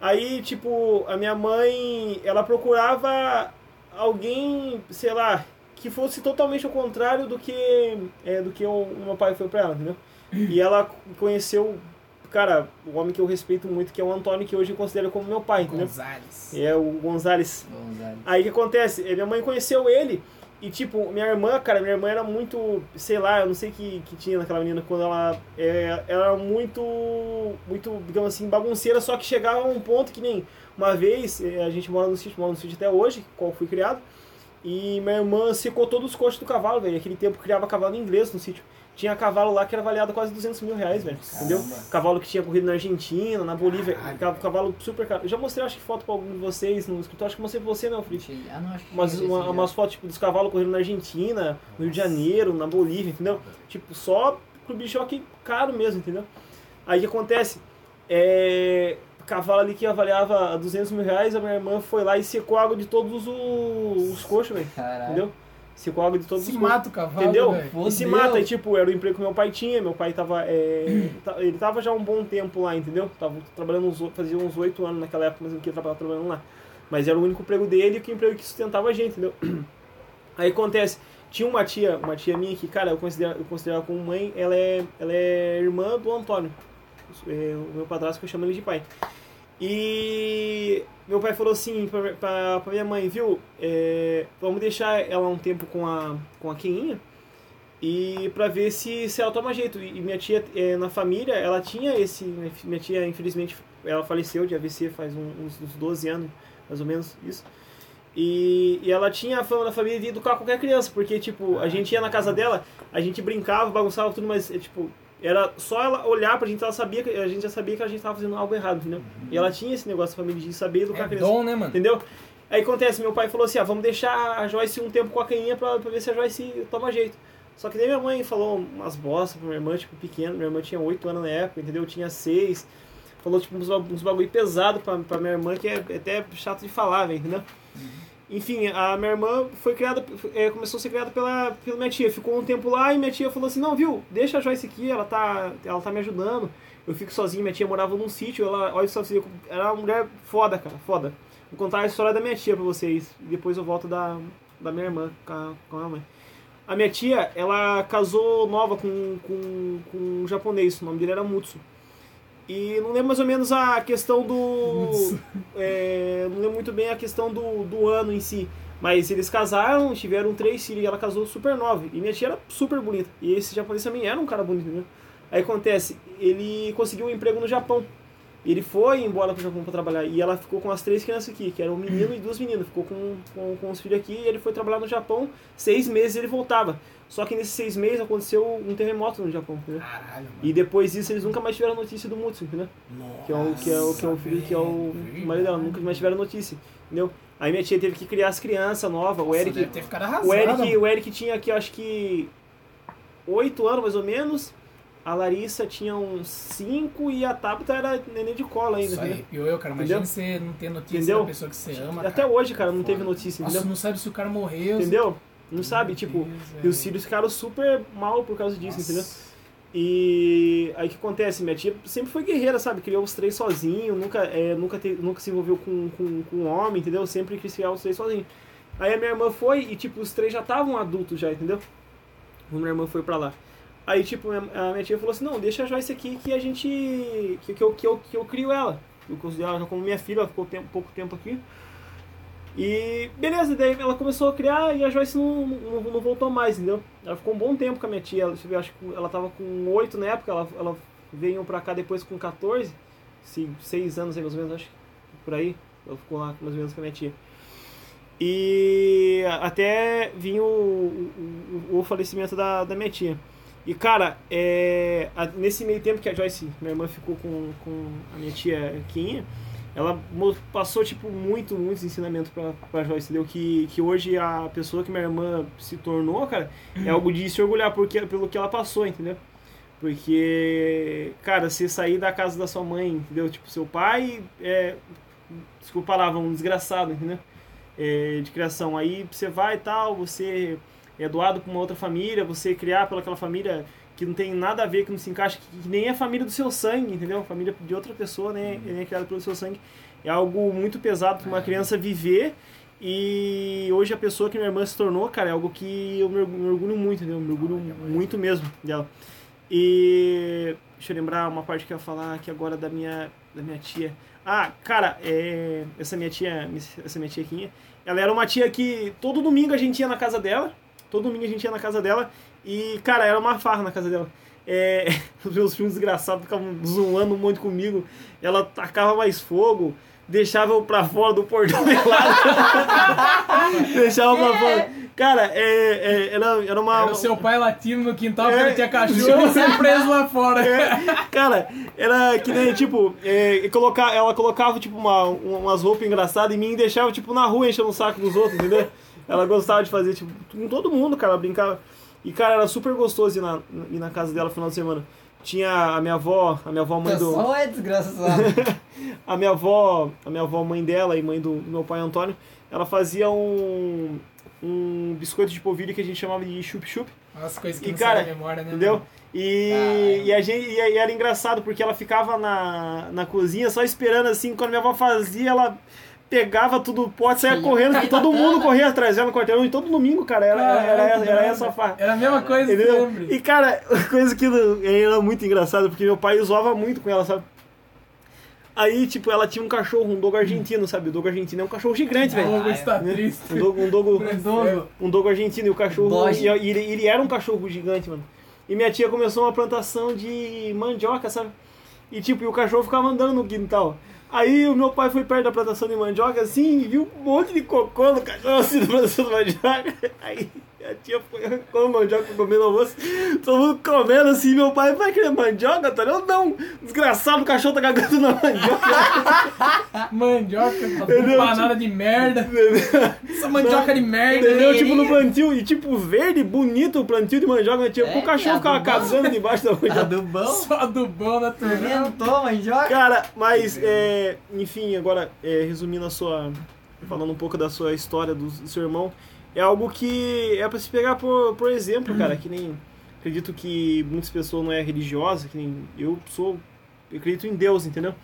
Aí, tipo, a minha mãe, ela procurava alguém, sei lá, que fosse totalmente ao contrário do que, é, do que o, o meu pai foi pra ela, entendeu? E ela conheceu, cara, o homem que eu respeito muito, que é o Antônio, que hoje eu considero como meu pai, entendeu? Gonzales. É o Gonzales. Gonzalo. Aí o que acontece? Minha mãe conheceu ele e, tipo, minha irmã, cara, minha irmã era muito, sei lá, eu não sei o que, que tinha naquela menina quando ela, é, ela era muito, muito, digamos assim, bagunceira, só que chegava a um ponto que nem uma vez, eh, a gente mora no sítio, mora no sítio até hoje, qual fui criado, e minha irmã secou todos os coxos do cavalo, velho. Naquele tempo criava cavalo inglês no sítio. Tinha cavalo lá que era avaliado quase 200 mil reais, velho. Entendeu? Cavalo que tinha corrido na Argentina, na Bolívia. Cavalo, super caro. Eu já mostrei, acho que foto pra algum de vocês no escritório. Acho que mostrei pra você, não, Felipe. Ah, não, acho que cheguei uma, umas fotos tipo, dos cavalos correndo na Argentina, no Rio de Janeiro, na Bolívia, entendeu? Tipo, só clube de choque caro mesmo, entendeu? Aí o que acontece? É, cavalo ali que avaliava a 200 mil reais, a minha irmã foi lá e secou a água de todos os, os coxos, velho. Caralho. Entendeu? A água de todos Se os coxos. mata o cavalo, Entendeu? E se mata, e tipo, era o emprego que meu pai tinha, meu pai tava. *clears throat* é, ele tava já um bom tempo lá, entendeu? Tava trabalhando uns, fazia uns oito anos naquela época, mas ele tava trabalhando lá. Mas era o único emprego dele e que emprego que sustentava a gente, entendeu? *clears throat* Aí acontece, tinha uma tia, uma tia minha que, cara, eu considero, eu considero como mãe, ela é, ela é irmã do Antônio. É, o meu padrasto que eu chamo ele de pai. E meu pai falou assim pra, pra, pra minha mãe, viu? É, vamos deixar ela um tempo com a, com a Keninha e pra ver se, se ela toma jeito. E, minha tia, é, na família, ela tinha esse. Minha tia, infelizmente, ela faleceu de AVC faz um- uns, uns 12 anos, mais ou menos isso. E, e ela tinha a fama da família de educar qualquer criança, porque, tipo, a gente ia na casa dela, a gente brincava, bagunçava tudo, mas, é, tipo, era só ela olhar pra gente, ela sabia que a gente já sabia que a gente tava fazendo algo errado, entendeu? E ela tinha esse negócio da família de saber educar a É criança. dom, né, mano? Entendeu? Aí acontece, meu pai falou assim, ah, vamos deixar a Joyce um tempo com a caninha pra, pra ver se a Joyce toma jeito. Só que daí minha mãe falou umas bostas pra minha irmã, tipo, pequena, minha irmã tinha 8 anos na época, entendeu? Eu tinha 6. Falou, tipo, uns, uns bagulho pesado pra, pra minha irmã, que é até chato de falar, velho, entendeu? Enfim, a minha irmã foi criada, é, começou a ser criada pela, pela minha tia. Ficou um tempo lá e minha tia falou assim, não, viu, deixa a Joyce aqui, ela tá, ela tá me ajudando. Eu fico sozinha, minha tia morava num sítio, ela, olha só, era uma mulher foda, cara, foda. Vou contar a história da minha tia pra vocês, depois eu volto da, da minha irmã com a, com a minha mãe. A minha tia, ela casou nova com, com, com um japonês, o nome dele era Mutsu. E não lembro mais ou menos a questão do. *laughs* é, não lembro muito bem a questão do, do ano em si. Mas eles casaram, tiveram três filhos e ela casou super nova. E minha tia era super bonita. E esse japonês também era um cara bonito, entendeu? Aí acontece, ele conseguiu um emprego no Japão. Ele foi embora pro Japão pra trabalhar. E ela ficou com as três crianças aqui, que eram um menino e duas meninas. Ficou com, com, com os filhos aqui e ele foi trabalhar no Japão. Seis meses ele voltava. Só que nesses seis meses aconteceu um terremoto no Japão, entendeu? Caralho, mano. E depois disso eles nunca mais tiveram notícia do Mutsu, entendeu? Que é o que é o que é o filho que é o marido dela, nunca mais tiveram notícia, entendeu? Aí minha tia teve que criar as crianças novas, o Nossa, Eric, deve ter ficado arrasado. o Eric, o Eric tinha aqui acho que oito anos mais ou menos. A Larissa tinha uns cinco e a Tabata era neném de cola ainda, Isso entendeu? arrepiou eu, cara. Entendeu? Imagina você não ter notícia Entendeu? da pessoa que você ama. Até cara. hoje, cara, não teve Foda. notícia, Nossa, não sabe se o cara morreu. se- Entendeu? Não sabe, tipo, Deus, e os filhos ficaram super mal por causa disso, Nossa. entendeu? E aí o que acontece? Minha tia sempre foi guerreira, sabe? Criou os três sozinho, nunca, é, nunca, te- nunca se envolveu com, com, com um homem, entendeu? Sempre quis criar os três sozinho. Aí a minha irmã foi e, tipo, os três já estavam adultos já, entendeu? Minha irmã foi pra lá. Aí, tipo, a minha tia falou assim, não, deixa a Joyce aqui que a gente... que, que, eu, que, eu, que eu crio ela. Eu considero ela como minha filha, ela ficou tempo, pouco tempo aqui. E beleza, daí ela começou a criar e a Joyce não, não, não voltou mais, entendeu? Ela ficou um bom tempo com a minha tia. Ela, eu acho que ela tava com 8 na época, ela, ela veio pra cá depois com 14, 6 anos aí mais ou menos, acho, por aí. Ela ficou lá mais ou menos com a minha tia. E até vir o, o, o falecimento da, da minha tia. E cara, é, a- nesse meio tempo que a Joyce, minha irmã, ficou com, com a minha tia Quinha, ela passou tipo muito, muitos ensinamentos pra, pra Joyce, entendeu? Que, que hoje a pessoa que minha irmã se tornou, cara, é algo de se orgulhar porque, pelo que ela passou, entendeu? Porque, cara, você sair da casa da sua mãe, entendeu? Tipo, seu pai é, desculpa a palavra, um desgraçado, entendeu? É, de criação. Aí você vai e tal, você é doado pra uma outra família, você criar pelaquela família que não tem nada a ver, que não se encaixa, que, que nem é família do seu sangue, entendeu? Família de outra pessoa, né? Nem é criada pelo seu sangue. É algo muito pesado para uma criança viver. E hoje a pessoa que minha irmã se tornou, cara, é algo que eu me orgu- me orgulho muito, entendeu? Me orgulho muito mesmo dela. E deixa eu lembrar uma parte que eu ia falar aqui agora da minha, da minha tia. Ah, cara, é, essa minha tia, essa minha tia aqui, ela era uma tia que todo domingo a gente ia na casa dela. Todo domingo a gente ia na casa dela e, cara, era uma farra na casa dela. É, *laughs* os meus filhos desgraçados ficavam zoando um monte comigo. Ela tacava mais fogo, deixava eu pra fora do portão pelado. *laughs* deixava pra fora. Cara, é, é, era, era uma. Era o seu pai latindo no quintal porque É. ele tinha cachorro e *laughs* você preso lá fora. É, cara, era que nem, tipo, é, colocar, ela colocava, tipo, uma, umas roupas engraçadas em mim e deixava, tipo, na rua enchendo o saco dos outros, entendeu? Ela gostava de fazer, tipo, com todo mundo, cara, ela brincava. E, cara, era super gostoso ir na, ir na casa dela no final de semana. Tinha a minha avó, a minha avó mãe do... Só é desgraçado. *laughs* A minha avó, a minha avó mãe dela e mãe do, meu pai Antônio, ela fazia um, um biscoito de polvilho que a gente chamava de chup-chup. As coisas que E, não cara, memória, né? Entendeu? E, Caralho. e a gente e, e era engraçado porque ela ficava na, na cozinha só esperando assim, quando minha avó fazia, ela pegava tudo o pote, saia correndo, que todo mundo corria atrás dela no quarteirão, e todo domingo, cara, era, era, era, era, que essa farra. Era a mesma coisa Entendeu? sempre. E cara, *laughs* coisa que era muito engraçado, porque meu pai zoava muito com ela, sabe? Aí, tipo, ela tinha um cachorro, um dogo argentino, sabe? O dogo argentino é um cachorro gigante, O velho. Hugo está Né? triste. Um dogo, um dogo, *laughs* um dogo argentino e o cachorro. E, e ele, ele era um cachorro gigante, mano. E minha tia começou uma plantação de mandioca, sabe? E tipo, e o cachorro ficava andando no quintal. Aí o meu pai foi perto da plantação de mandioca assim e viu um monte de cocô no cachorro assim *laughs* da plantação de mandioca. Aí a tia foi com a mandioca comendo almoço, todo mundo comendo assim. Meu pai vai querer mandioca, tá? Eu não, desgraçado, o cachorro tá cagando na mandioca. *laughs* Mandioca, Entendeu? panada de merda. Essa mandioca de merda. Entendeu? né? Tipo no plantio, e tipo verde, bonito o plantio de mandioca, né? tipo, É, o cachorro ficava adubão. cagando debaixo da mandioca. *laughs* Adubão? Só do bom da turma. Fermentou, mandioca? Cara, mas, é, enfim, agora, é, resumindo a sua. Falando um pouco da sua história, do, do seu irmão, é algo que é pra se pegar por, por exemplo, cara, que nem. Acredito que muitas pessoas não é religiosa, que nem eu sou. Eu acredito em Deus, entendeu?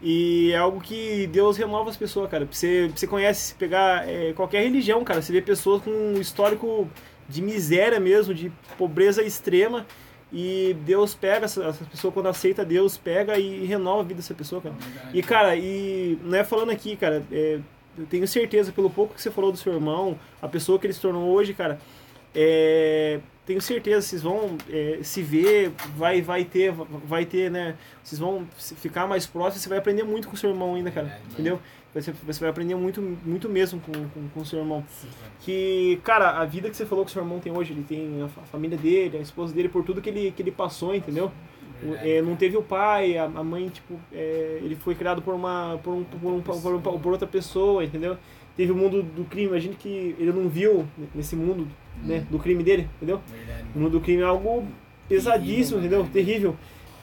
E é algo que Deus renova as pessoas, cara. Você, você conhece, se pegar é, qualquer religião, cara, você vê pessoas com um histórico de miséria mesmo, de pobreza extrema. E Deus pega essa, essa pessoa, quando aceita Deus, pega e renova a vida dessa pessoa, cara. E, cara, e não é falando aqui, cara, é, eu tenho certeza, pelo pouco que você falou do seu irmão, a pessoa que ele se tornou hoje, cara, é, tenho certeza, vocês vão é, se ver, vai, vai ter, vai ter, né? Vocês vão ficar mais próximos, você vai aprender muito com o seu irmão ainda, cara. Entendeu? Você, você vai aprender muito, muito mesmo com, com, com o seu irmão. Que, cara, a vida que você falou que o seu irmão tem hoje, ele tem a fa- família dele, a esposa dele, por tudo que ele, que ele passou, entendeu? O- é, não teve o pai, a, a mãe, tipo, é, ele foi criado por uma por, um, por, um- por, um- por outra pessoa, entendeu? Teve o mundo do crime, imagina que ele não viu nesse mundo né, do crime dele, entendeu? O mundo do crime é algo pesadíssimo, Terrível, entendeu? né? Terrível.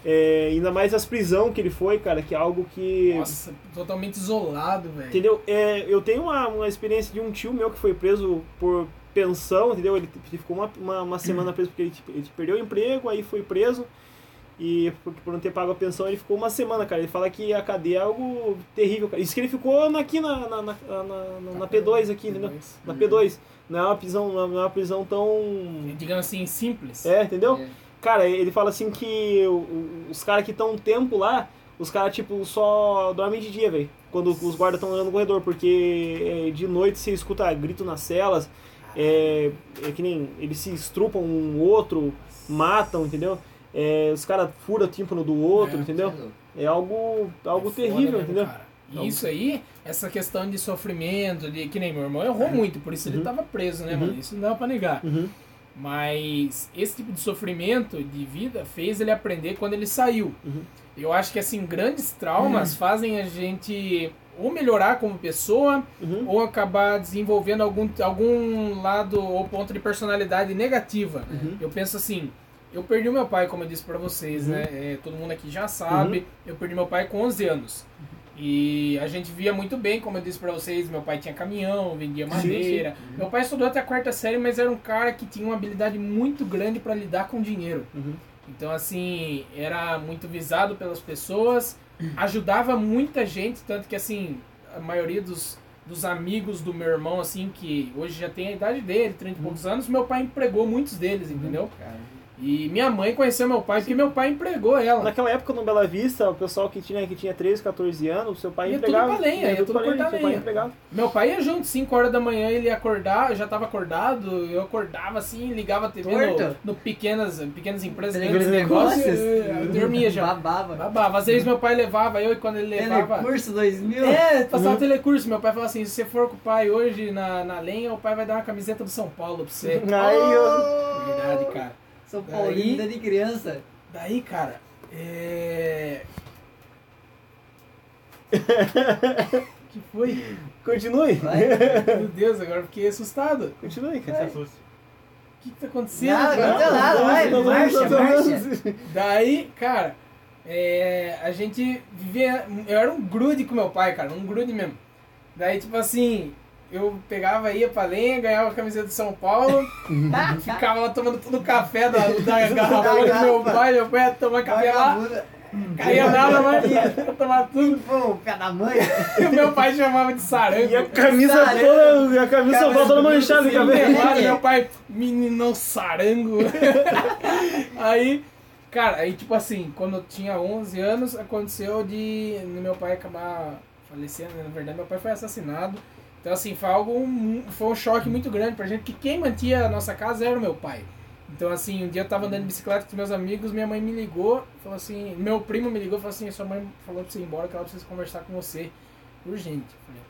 É, ainda mais as prisão que ele foi, cara, que é algo que. Nossa, totalmente isolado, velho. Entendeu? É, eu tenho uma, uma experiência de um tio meu que foi preso por pensão, entendeu? Ele, ele ficou uma, uma, uma semana preso porque ele, tipo, ele perdeu o emprego, aí foi preso. E por, por não ter pago a pensão, ele ficou uma semana, cara. Ele fala que a cadeia é algo terrível, cara. Isso que ele ficou aqui na, na, na, na, na P2 aqui, entendeu? Na P2. Não é uma prisão, não é uma prisão tão. Digamos assim, simples. É, entendeu? É. Cara, ele fala assim que os caras que estão um tempo lá, os caras, tipo, só dormem de dia, velho. Quando os guardas estão andando no corredor, porque é, de noite você escuta grito nas celas, é, é que nem eles se estrupam um outro, matam, entendeu? É, os caras furam o tímpano do outro, É, entendeu? É algo, algo É terrível, mesmo, entendeu? cara. E isso aí, essa questão de sofrimento, de que nem meu irmão errou muito, por isso ele Uhum. tava preso, né, Uhum. mano? Isso não dá pra negar. Uhum. Mas esse tipo de sofrimento de vida fez ele aprender quando ele saiu. Uhum. Eu acho que assim, grandes traumas fazem a gente ou melhorar como pessoa Uhum. ou acabar desenvolvendo algum, algum lado ou ponto de personalidade negativa. Uhum. Eu penso assim, eu perdi meu pai, como eu disse pra vocês, Uhum. né? É, todo mundo aqui já sabe. Eu perdi meu pai com 11 anos. E a gente via muito bem, como eu disse pra vocês, meu pai tinha caminhão, vendia Sim, madeira. Meu pai estudou até a quarta série, mas era um cara que tinha uma habilidade muito grande pra lidar com dinheiro. Uhum. Então, assim, era muito visado pelas pessoas, ajudava muita gente, tanto que, assim, a maioria dos, dos amigos do meu irmão, assim, que hoje já tem a idade dele, 30 e poucos anos, meu pai empregou muitos deles, entendeu? Cara, E minha mãe conheceu meu pai porque meu pai empregou ela. Naquela época no Bela Vista, o pessoal que tinha, que tinha 13, 14 anos, seu pai Ia tudo empregava. pra lenha, ia tudo pra cortar seu pai lenha. empregava. Meu pai ia junto, 5 horas da manhã ele ia acordar, eu já tava acordado, eu acordava assim, ligava a TV no, no pequenas, pequenas empresas, Pequenos grandes negócios, negócios. eu, dormia já. Babava. Babava. Às vezes meu pai levava eu e quando ele levava. Telecurso 2000. É, passava Uhum. telecurso. Meu pai falava assim: se você for com o pai hoje na, na lenha, o pai vai dar uma camiseta do São Paulo pra você. Aí eu. Verdade, cara. São Daí- Paulino ainda de criança. Daí, cara, é. *laughs* que foi? Continue. Vai. Meu Deus, agora eu fiquei assustado. Continue, cara. O que, que tá acontecendo? Nada, cara? aconteceu nada, vai, marcha, vamos- marcha. Daí, cara, é, a gente vivia. Eu era um grude com meu pai, cara, um grude mesmo. Daí, tipo assim, eu pegava, ia pra lenha, ganhava a camiseta de São Paulo, *laughs* ficava lá tomando todo o café da, *laughs* da garrafa do meu pai, meu pai ia tomar café lá, caía nada, mas ia tomar tudo. Pô, o pé da mãe. E *laughs* o meu pai chamava de sarango. E a camisa Sarango. toda, a camisa toda do manchada de cabelo. meu pai, meninão sarango. aí, cara, aí tipo assim, quando eu tinha 11 anos, aconteceu de meu pai acabar falecendo, né? na verdade meu pai foi assassinado. Então assim, foi algo, mu- foi um choque muito grande pra gente, que quem mantinha a nossa casa era o meu pai. Então assim, um dia eu tava andando de bicicleta com meus amigos, minha mãe me ligou, falou assim, meu primo me ligou e falou assim, sua mãe falou pra você ir embora que ela precisa conversar com você. Urgente. Falei,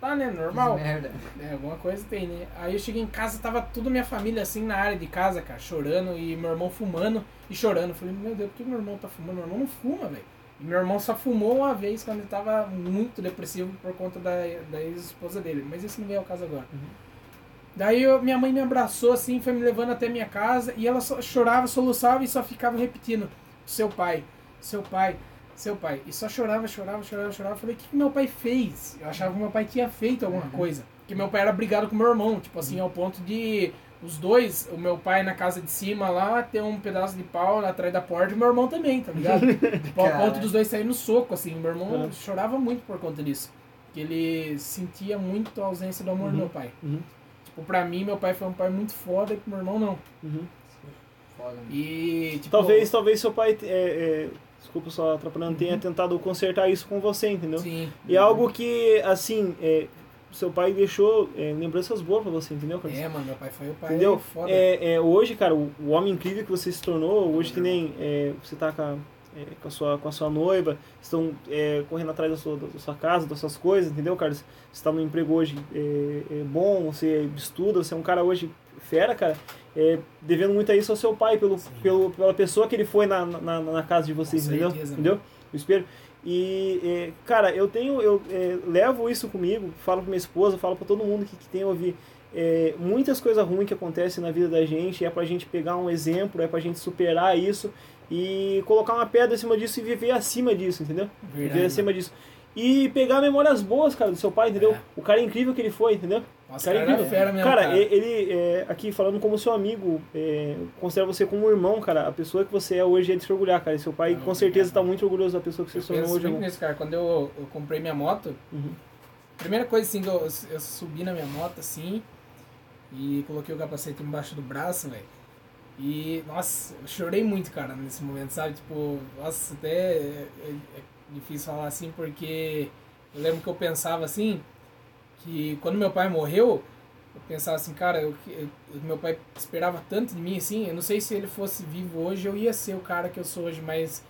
tá né, normal. Merda. É, alguma coisa tem, né? Aí eu cheguei em casa, tava toda minha família assim na área de casa, cara, chorando e meu irmão fumando e chorando. Falei, meu Deus, por que meu irmão tá fumando? Meu irmão não fuma, velho. Meu irmão só fumou uma vez quando ele tava muito depressivo por conta da, da ex-esposa dele. Mas isso não veio ao caso agora. Daí eu- minha mãe me abraçou assim, foi me levando até minha casa e ela só chorava, soluçava e só ficava repetindo: seu pai, seu pai, seu pai. E só chorava, chorava, chorava, chorava. Eu falei: o que, que meu pai fez? Eu achava que meu pai tinha feito alguma coisa. Que meu pai era brigado com meu irmão, tipo assim, ao ponto de os dois, o meu pai na casa de cima lá, ter um pedaço de pau atrás da porta e meu irmão também, tá ligado? *laughs* ponto Caralho. dos dois saírem no soco, assim. Meu irmão Uhum. chorava muito por conta disso. Que ele sentia muito a ausência do amor do Uhum. meu pai. Uhum. Tipo, pra mim, meu pai foi um pai muito foda e pro meu irmão não. Uhum. Foda. né? E, tipo... Talvez, talvez seu pai, é, é, desculpa só atrapalhando, tenha tentado consertar isso com você, entendeu? Sim. E é algo que, assim, é, seu pai deixou é, lembranças boas pra você, entendeu, Carlos? É, mano, meu pai foi o pai Entendeu? foda. É, é, hoje, cara, o, o homem incrível que você se tornou, hoje que nem é, você tá com a, é, com a sua, com a sua noiva, estão é, correndo atrás da sua, da sua casa, das suas coisas, entendeu, Carlos? Você tá num emprego hoje é, bom, você estuda, você é um cara hoje fera, cara, é, devendo muito a isso ao seu pai, pelo, pelo, pela pessoa que ele foi na, na, na casa de vocês, Com entendeu? certeza, entendeu? O espelho. E, cara, eu tenho, eu é, levo isso comigo, falo pra minha esposa, falo pra todo mundo que, que tem a ouvir. É, muitas coisas ruins que acontecem na vida da gente, é pra gente pegar um exemplo, é pra gente superar isso e colocar uma pedra em cima disso e viver acima disso, entendeu? Verdade, viver acima disso. E pegar memórias boas, cara, do seu pai, entendeu? É. O cara incrível que ele foi, entendeu? Nossa, cara cara, incrível. fera mesmo, Cara, cara. ele, é, aqui falando como seu amigo, é, considera você como um irmão, cara. A pessoa que você é hoje é de se orgulhar, cara. E seu pai, Não, com certeza, obrigado. tá muito orgulhoso da pessoa que você Eu se tornou penso hoje, irmão. nisso, cara. Quando eu, eu comprei minha moto, Uhum. primeira coisa assim, que eu, eu subi na minha moto assim e coloquei o capacete embaixo do braço, velho. E, nossa, eu chorei muito, cara, nesse momento, sabe? Tipo, nossa, até é, é- é difícil falar assim, porque eu lembro que eu pensava assim, que quando meu pai morreu, eu pensava assim, cara, eu, eu- meu pai esperava tanto de mim, assim, eu não sei se ele fosse vivo hoje, eu ia ser o cara que eu sou hoje, mas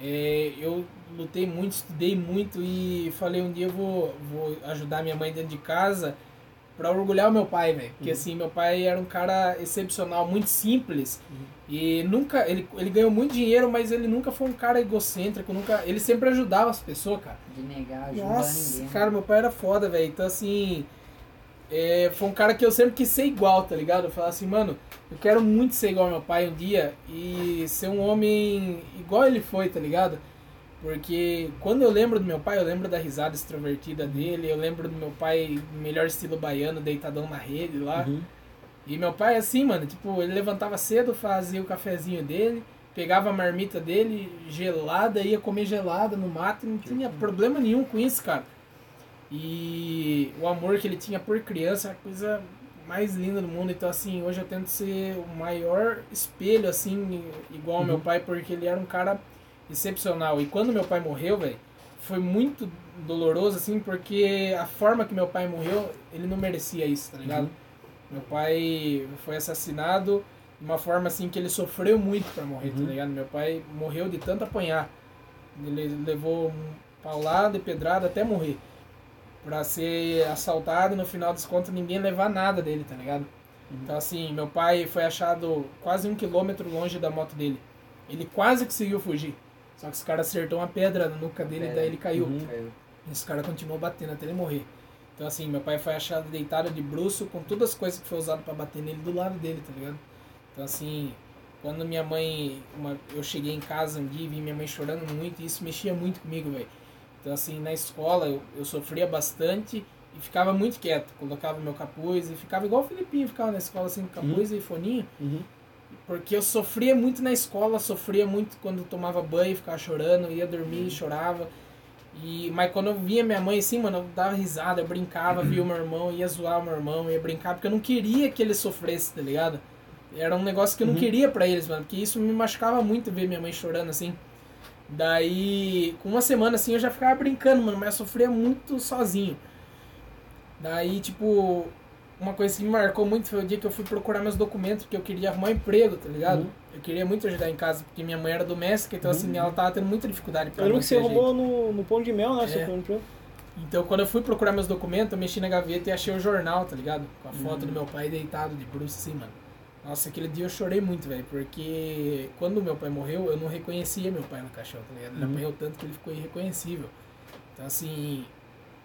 é, eu lutei muito, estudei muito e falei um dia eu vou, vou ajudar minha mãe dentro de casa pra orgulhar o meu pai, velho. Porque assim, meu pai era um cara excepcional, muito simples. E nunca, ele, ele ganhou muito dinheiro, mas ele nunca foi um cara egocêntrico, nunca, ele sempre ajudava as pessoas, cara. De negar, ajudar Nossa, ninguém. cara, meu pai era foda, velho. Então, assim, é, foi um cara que eu sempre quis ser igual, tá ligado? Eu falava assim, mano, eu quero muito ser igual ao meu pai um dia e ser um homem igual ele foi, tá ligado? Porque quando eu lembro do meu pai, eu lembro da risada extrovertida dele, eu lembro do meu pai, melhor estilo baiano, deitadão na rede lá. Uhum. E meu pai, assim, mano, tipo, ele levantava cedo, fazia o cafezinho dele, pegava a marmita dele gelada, ia comer gelada no mato, não tinha problema nenhum com isso, cara. E o amor que ele tinha por criança é a coisa mais linda do mundo. Então, assim, hoje eu tento ser o maior espelho, assim, igual ao meu pai, porque ele era um cara excepcional. E quando meu pai morreu, velho, foi muito doloroso, assim, porque a forma que meu pai morreu, ele não merecia isso, tá ligado? Meu pai foi assassinado de uma forma assim que ele sofreu muito pra morrer, tá Uhum. ligado? Meu pai morreu de tanto apanhar. Ele levou paulada e pedrada até morrer. Pra ser assaltado e no final das contas ninguém levar nada dele, tá ligado? Então assim, meu pai foi achado quase um quilômetro longe da moto dele. Ele quase conseguiu fugir. Só que os caras acertou uma pedra na nuca dele e daí ele caiu. Uhum. E esse cara continuou batendo até ele morrer. Então assim, meu pai foi achado deitado de bruço com todas as coisas que foi usado pra bater nele do lado dele, tá ligado? Então assim, quando minha mãe, uma- eu cheguei em casa um dia e vi minha mãe chorando muito, e isso mexia muito comigo, velho. Então assim, na escola eu, eu sofria bastante e ficava muito quieto, colocava meu capuz e ficava igual o Filipinho, ficava na escola assim com capuz e foninho, Uhum. Porque eu sofria muito na escola, sofria muito quando tomava banho, ficava chorando, ia dormir e chorava. E, mas quando eu via minha mãe assim, mano, eu dava risada, eu brincava, via o meu irmão, ia zoar o meu irmão, ia brincar, porque eu não queria que ele sofresse, tá ligado? Era um negócio que eu não Uhum. queria pra eles, mano, porque isso me machucava muito ver minha mãe chorando assim. Daí, com uma semana assim, eu já ficava brincando, mano, mas eu sofria muito sozinho. Daí, tipo, uma coisa que me marcou muito foi o dia que eu fui procurar meus documentos, porque eu queria arrumar um emprego, tá ligado? Uhum. Eu queria muito ajudar em casa, porque minha mãe era doméstica, então assim, ela tava tendo muita dificuldade pra Eu lembro que você roubou no, no pão de mel, né? Você É. foi no pão- Então, quando eu fui procurar meus documentos, eu mexi na gaveta e achei o jornal, tá ligado? Com a foto Uhum. do meu pai deitado de bruxo, assim, mano. Nossa, aquele dia eu chorei muito, velho, porque quando meu pai morreu, eu não reconhecia meu pai no caixão, tá ligado? Ele Uhum. apanhou tanto que ele ficou irreconhecível. Então, assim,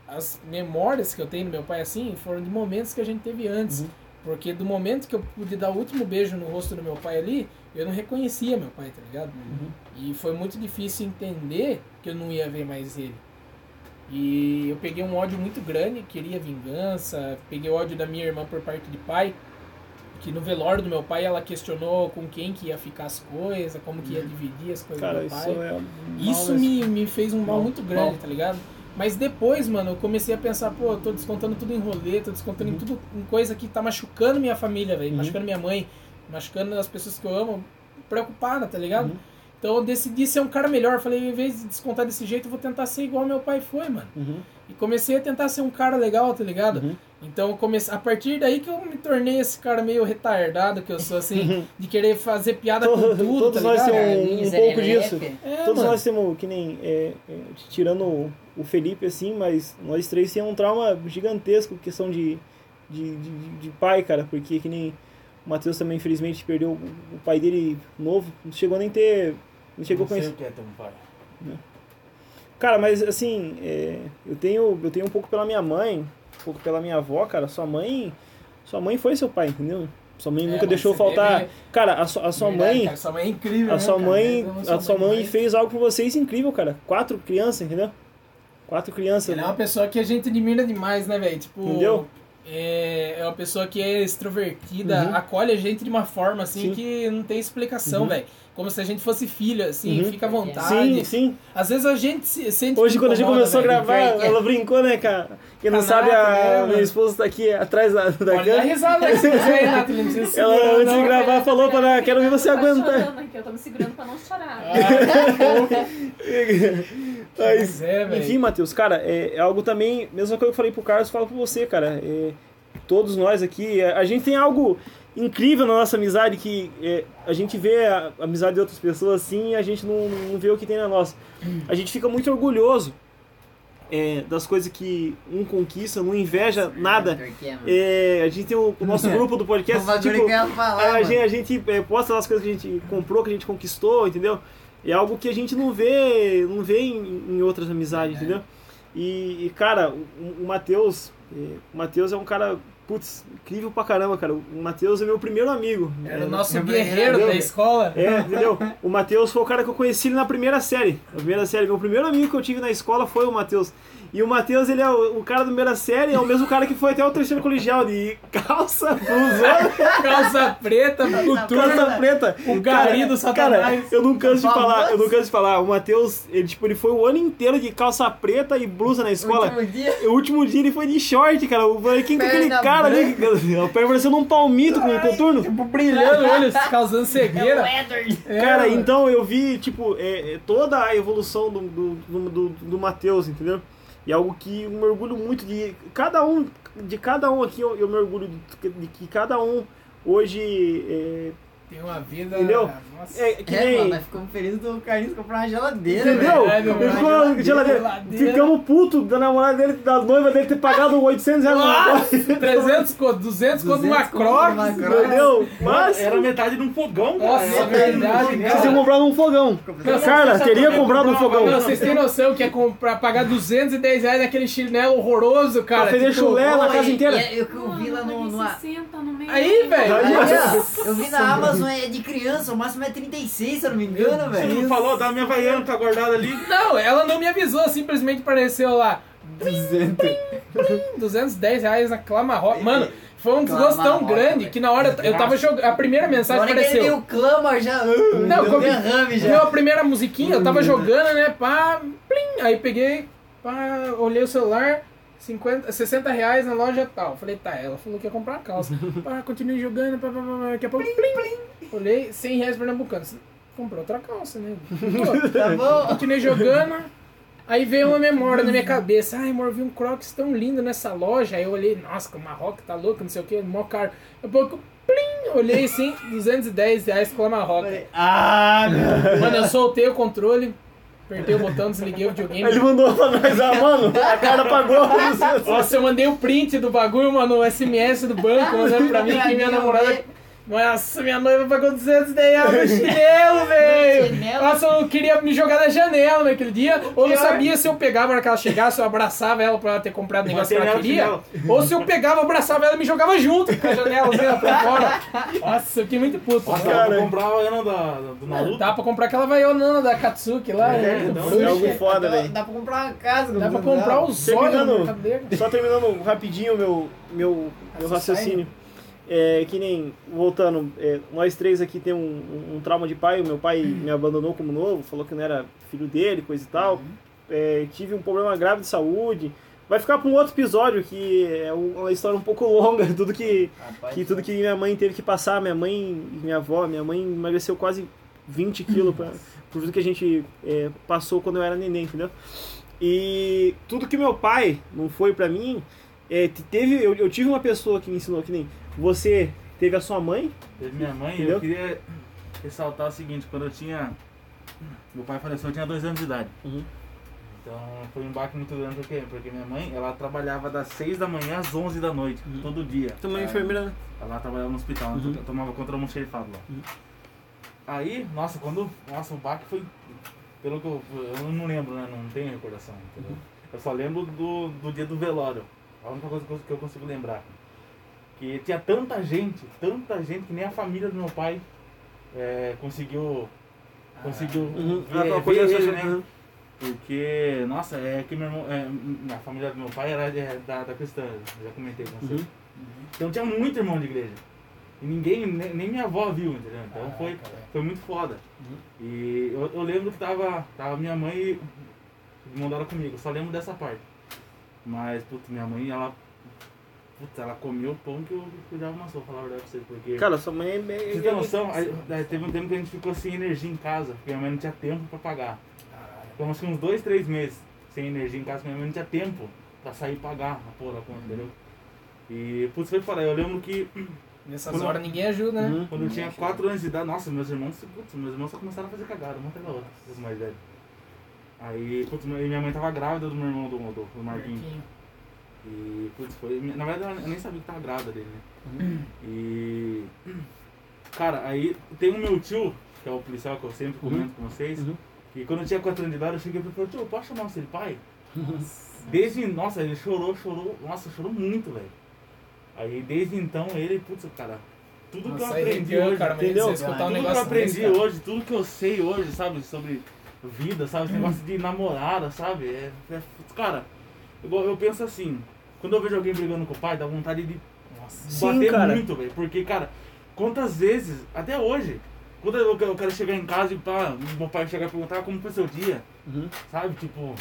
as memórias que eu tenho do meu pai, assim, foram de momentos que a gente teve antes. Uhum. Porque do momento que eu pude dar o último beijo no rosto do meu pai ali, eu não reconhecia meu pai, tá ligado? Uhum. E foi muito difícil entender que eu não ia ver mais ele. E eu peguei um ódio muito grande, queria vingança, peguei ódio da minha irmã por parte de pai, que no velório do meu pai ela questionou com quem que ia ficar as coisas, como que ia dividir as coisas Cara, do meu isso pai. é. mal Isso me, me fez um mal Mal, muito grande, mal. tá ligado? Mas depois, mano, eu comecei a pensar, pô, eu tô descontando tudo em rolê, tô descontando em tudo em coisa que tá machucando minha família, velho, Uhum. machucando minha mãe, machucando as pessoas que eu amo, preocupada, tá ligado? Uhum. Então eu decidi ser um cara melhor. Falei, em vez de descontar desse jeito, eu vou tentar ser igual meu pai foi, mano. Uhum. E comecei a tentar ser um cara legal, tá ligado? Então eu comecei, a partir daí que eu me tornei esse cara meio retardado que eu sou, assim, *laughs* de querer fazer piada com tudo, todos tá nós ligado? temos um- um pouco Erelepe. disso. É, Todos mano. nós temos, que nem, é, é, tirando o- o Felipe, assim, mas nós três temos um trauma gigantesco, questão de, de, de, de pai, cara, porque que nem o Matheus também, infelizmente, perdeu o, pai dele novo, não chegou nem ter, não chegou a Não sei conhecer. o que é ter um pai. Cara, mas assim, é, eu tenho eu tenho um pouco pela minha mãe, pouco pela minha avó, cara. Sua mãe, sua mãe foi seu pai, entendeu? Sua mãe É, nunca deixou faltar. né? Cara, a, sua- a sua Verdade, mãe, cara, sua mãe é incrível, a né, sua cara? mãe, a sua mãe fez algo por vocês incrível, cara. Quatro crianças, entendeu? Quatro crianças. Ela é uma pessoa que a gente admira demais, né, velho? Tipo, Entendeu? É, é uma pessoa que é extrovertida, Uhum. acolhe a gente de uma forma assim Sim. que não tem explicação, Uhum. velho. Como se a gente fosse filho, assim, Uhum. fica à vontade. Sim, sim. Às vezes a gente se sente. Hoje, quando a gente começou a velho. gravar, é. ela brincou, né, cara? Quem não Caraca, sabe, a né, minha esposa tá aqui atrás da, da Pode risada aí hein, Nathalie, não precisa se *laughs* Ela, antes de não. gravar, falou pra ela, quero ver você Eu tô aguentar. aqui, eu tô me segurando pra não chorar. *laughs* Mas é, velho. Enfim, Matheus, cara, é, é algo também, mesma coisa que eu falei pro Carlos, falo pra você, cara. É, todos nós aqui, é, a gente tem algo incrível na nossa amizade que é, a gente vê a amizade de outras pessoas assim e a gente não, não vê o que tem na nossa. A gente fica muito orgulhoso é, das coisas que um conquista, não inveja nada. É. É, a gente tem o, o nosso *laughs* grupo do podcast, tipo, falar, a, gente, a gente é, posta as coisas que a gente comprou, que a gente conquistou, entendeu? É algo que a gente não vê, não vê em, em outras amizades, entendeu? E, e, cara, o, o Matheus, é, o Matheus é um cara, putz, incrível pra caramba, cara. O Matheus é meu primeiro amigo. Era É, o nosso guerreiro Deus. da escola. é, entendeu? O Matheus foi o cara que eu conheci na primeira série. Na primeira série. Meu primeiro amigo que eu tive na escola foi o Matheus. E o Matheus, ele é o, o cara da primeira série, é o mesmo cara que foi até o terceiro colegial, de calça, blusão, Calça preta, cultura. calça preta. O gari do Cara, Satanás. eu não canso de falar, eu não canso de falar. O Matheus, ele, tipo, ele foi o ano inteiro de calça preta e blusa na escola. Último dia. O último dia ele foi de short, cara. Falei, quem que é aquele cara ali? O pé parecendo um palmito com um contorno. Tipo, brilhando olhos, causando cegueira. Edward. É, Cara, então eu vi, tipo, é, é, toda a evolução do, do, do, do, do Matheus, entendeu? E é algo que eu me orgulho muito de cada um, de cada um aqui, eu, eu me orgulho de, de que cada um hoje é, Tem uma vida. Entendeu? Nossa. é que É, nem. mano, nós ficamos felizes do Carlinhos comprar uma geladeira, Entendeu? velho. Verdade, Ele mano. ficou na geladeira. Geladeira. Ficamos putos da namorada dele, da noiva dele ter pagado 800 reais. Nossa, 300 conto, 200 conto numa 200 conto numa Crocs. Entendeu? Mas. Era metade de um fogão, cara. Nossa, Era verdade, metade de um cara. Vocês iam comprar num fogão. Carla, teria comprado um fogão. Não, vocês têm noção que é comprar, pagar 210 reais naquele chinelo horroroso, cara. Pra fazer tipo, chulé na casa inteira. Eu, eu vi lá no... no... 60 no. Aí, velho. Aí, Aí, ó, eu vi na Amazon, é de criança, o máximo é 36, se eu não me engano, Você velho. não falou da minha vaiana que tá guardada ali? Não, ela não me avisou, simplesmente apareceu lá. 200. 210 reais na Clamarrock. Mano, foi um desgosto tão grande velho. que na hora eu tava jogando. A primeira mensagem Agora apareceu. deu clama já. Uh, Não, deu como- derrame Deu já. a primeira musiquinha, eu tava jogando, né? Pá, plim, aí peguei, pá, olhei o celular, 50, 60 reais na loja tal. Falei, tá, ela falou que ia comprar uma calça. *laughs* Pá, continuei jogando, pá, pá, pá, daqui a pouco, plim, Olhei, 100 reais pernambucano. Comprou outra calça, né? *laughs* Tá bom? continuei jogando. Aí veio uma memória na minha cabeça. Ai, amor, vi um Crocs tão lindo nessa loja. Aí eu olhei, nossa, que o Marroco tá louco, não sei o que, mó caro. Daqui a pouco, plim, olhei assim, 210 reais com a Marroco. Ah, meu Mano, eu soltei o controle, apertei o botão, desliguei o videogame. Ele mandou pra nós, ah, mano, a cara pagou. Nossa, eu mandei o print do bagulho, mano, o SMS do banco, mandando pra mim que minha namorada. Nossa, minha noiva pagou 210 reais no chinelo, *laughs* velho! Chinelo? Nossa, eu queria me jogar na janela naquele dia, ou não sabia se eu pegava na hora que ela chegasse, eu abraçava ela pra ela ter comprado o negócio que ela queria, ou se eu pegava, abraçava ela e me jogava junto com a janela, assim, pra *laughs* fora. Nossa, eu fiquei muito puto. Nossa, dá Cara. pra comprar a vaiana da, do Naruto? Dá pra comprar aquela vaianona da Katsuki lá, É, né? então. É algo foda, velho. dá pra comprar uma casa. Dá pra com comprar os olhos. Só terminando rapidinho meu, meu, meu raciocínio. É, que nem, voltando, é, nós três aqui temos um, um- um trauma de pai. O meu pai me abandonou como novo, falou que não era filho dele, coisa e tal. É, tive um problema grave de saúde. Vai ficar para um outro episódio que é uma história um pouco *laughs* longa, tudo que, Rapaz, que tudo que minha mãe teve que passar, minha mãe e minha avó, minha mãe emagreceu quase 20 quilos pra- por tudo que a gente é, passou quando eu era neném, entendeu? E tudo que meu pai não foi pra mim, é, te- teve, eu, eu tive uma pessoa que me ensinou que nem você teve a sua mãe, Teve minha mãe, Entendeu? eu queria ressaltar o seguinte, quando eu tinha. Meu pai faleceu, eu tinha dois anos de idade. Uhum. Então foi um baque muito grande porque, porque minha mãe, ela trabalhava das 6 da manhã às 11 da noite, Uhum. todo dia. também É, enfermeira, né? Ela trabalhava no hospital, Uhum. eu tomava conta do almoxerifado lá. Uhum. Aí, nossa, quando. Nossa, o baque foi. Pelo que eu. Eu não lembro, né? Não tenho recordação, entendeu? Uhum. Eu só lembro do, do dia do velório. A única coisa que eu consigo lembrar. Que tinha tanta gente, tanta gente que nem a família do meu pai é, conseguiu. Conseguiu Uhum. ver, Ah, ver ele, assim, né? uhum. Porque, nossa, é que meu irmão, é, a família do meu pai era é, da, da cristã, já comentei com você. Uhum. Então tinha muito irmão de igreja. E ninguém, nem, nem minha avó viu, entendeu? Então Ah, foi, cara. foi muito foda. Uhum. E eu, eu lembro que tava, tava minha mãe e dela comigo, eu só lembro dessa parte. Mas, putz, minha mãe, ela. Putz, ela comeu o pão que eu, eu já amassou, falar a verdade pra você, porque. Cara, sua mãe é. Pra você ter noção, aí, teve um tempo que a gente ficou sem energia em casa, porque minha mãe não tinha tempo pra pagar. Ficamos uns dois, três meses sem energia em casa, porque minha mãe não tinha tempo pra sair e pagar a porra da conta, entendeu? E, putz, foi falar, eu lembro que Nessas Quando- horas ninguém ajuda, né? Uhum. quando eu tinha 4 anos de idade, nossa, meus irmãos, putz, meus irmãos só começaram a fazer cagada, uma atrás da outra, os mais velhos. Aí, putz, e minha mãe tava grávida do meu irmão, do, do, do Marquinhos. Marquinho. E, putz, foi. Na verdade, eu nem sabia que tava grávida dele, né? Uhum. E. Cara, aí tem o meu tio, que é o policial que eu sempre Uhum. comento com vocês. Uhum. E quando eu tinha 4 anos de idade, eu cheguei e falei, tio, posso chamar você de pai? Desde. Nossa, ele chorou, chorou. Nossa, chorou muito, velho. Aí desde então ele, putz, cara, tudo que eu Nossa, aprendi hoje. cara, entendeu? escutar um Tudo que eu aprendi desse, hoje, tudo que eu sei hoje, sabe, sobre vida, sabe, esse negócio de namorada, sabe? É, é- cara, igual eu penso assim, quando eu vejo alguém brigando com o pai, dá vontade de Sim, bater cara. muito, velho. Porque, cara, quantas vezes, até hoje, quando eu eu quero chegar em casa e pá, meu pai chegar e perguntar como foi seu dia, Uhum. sabe? Tipo,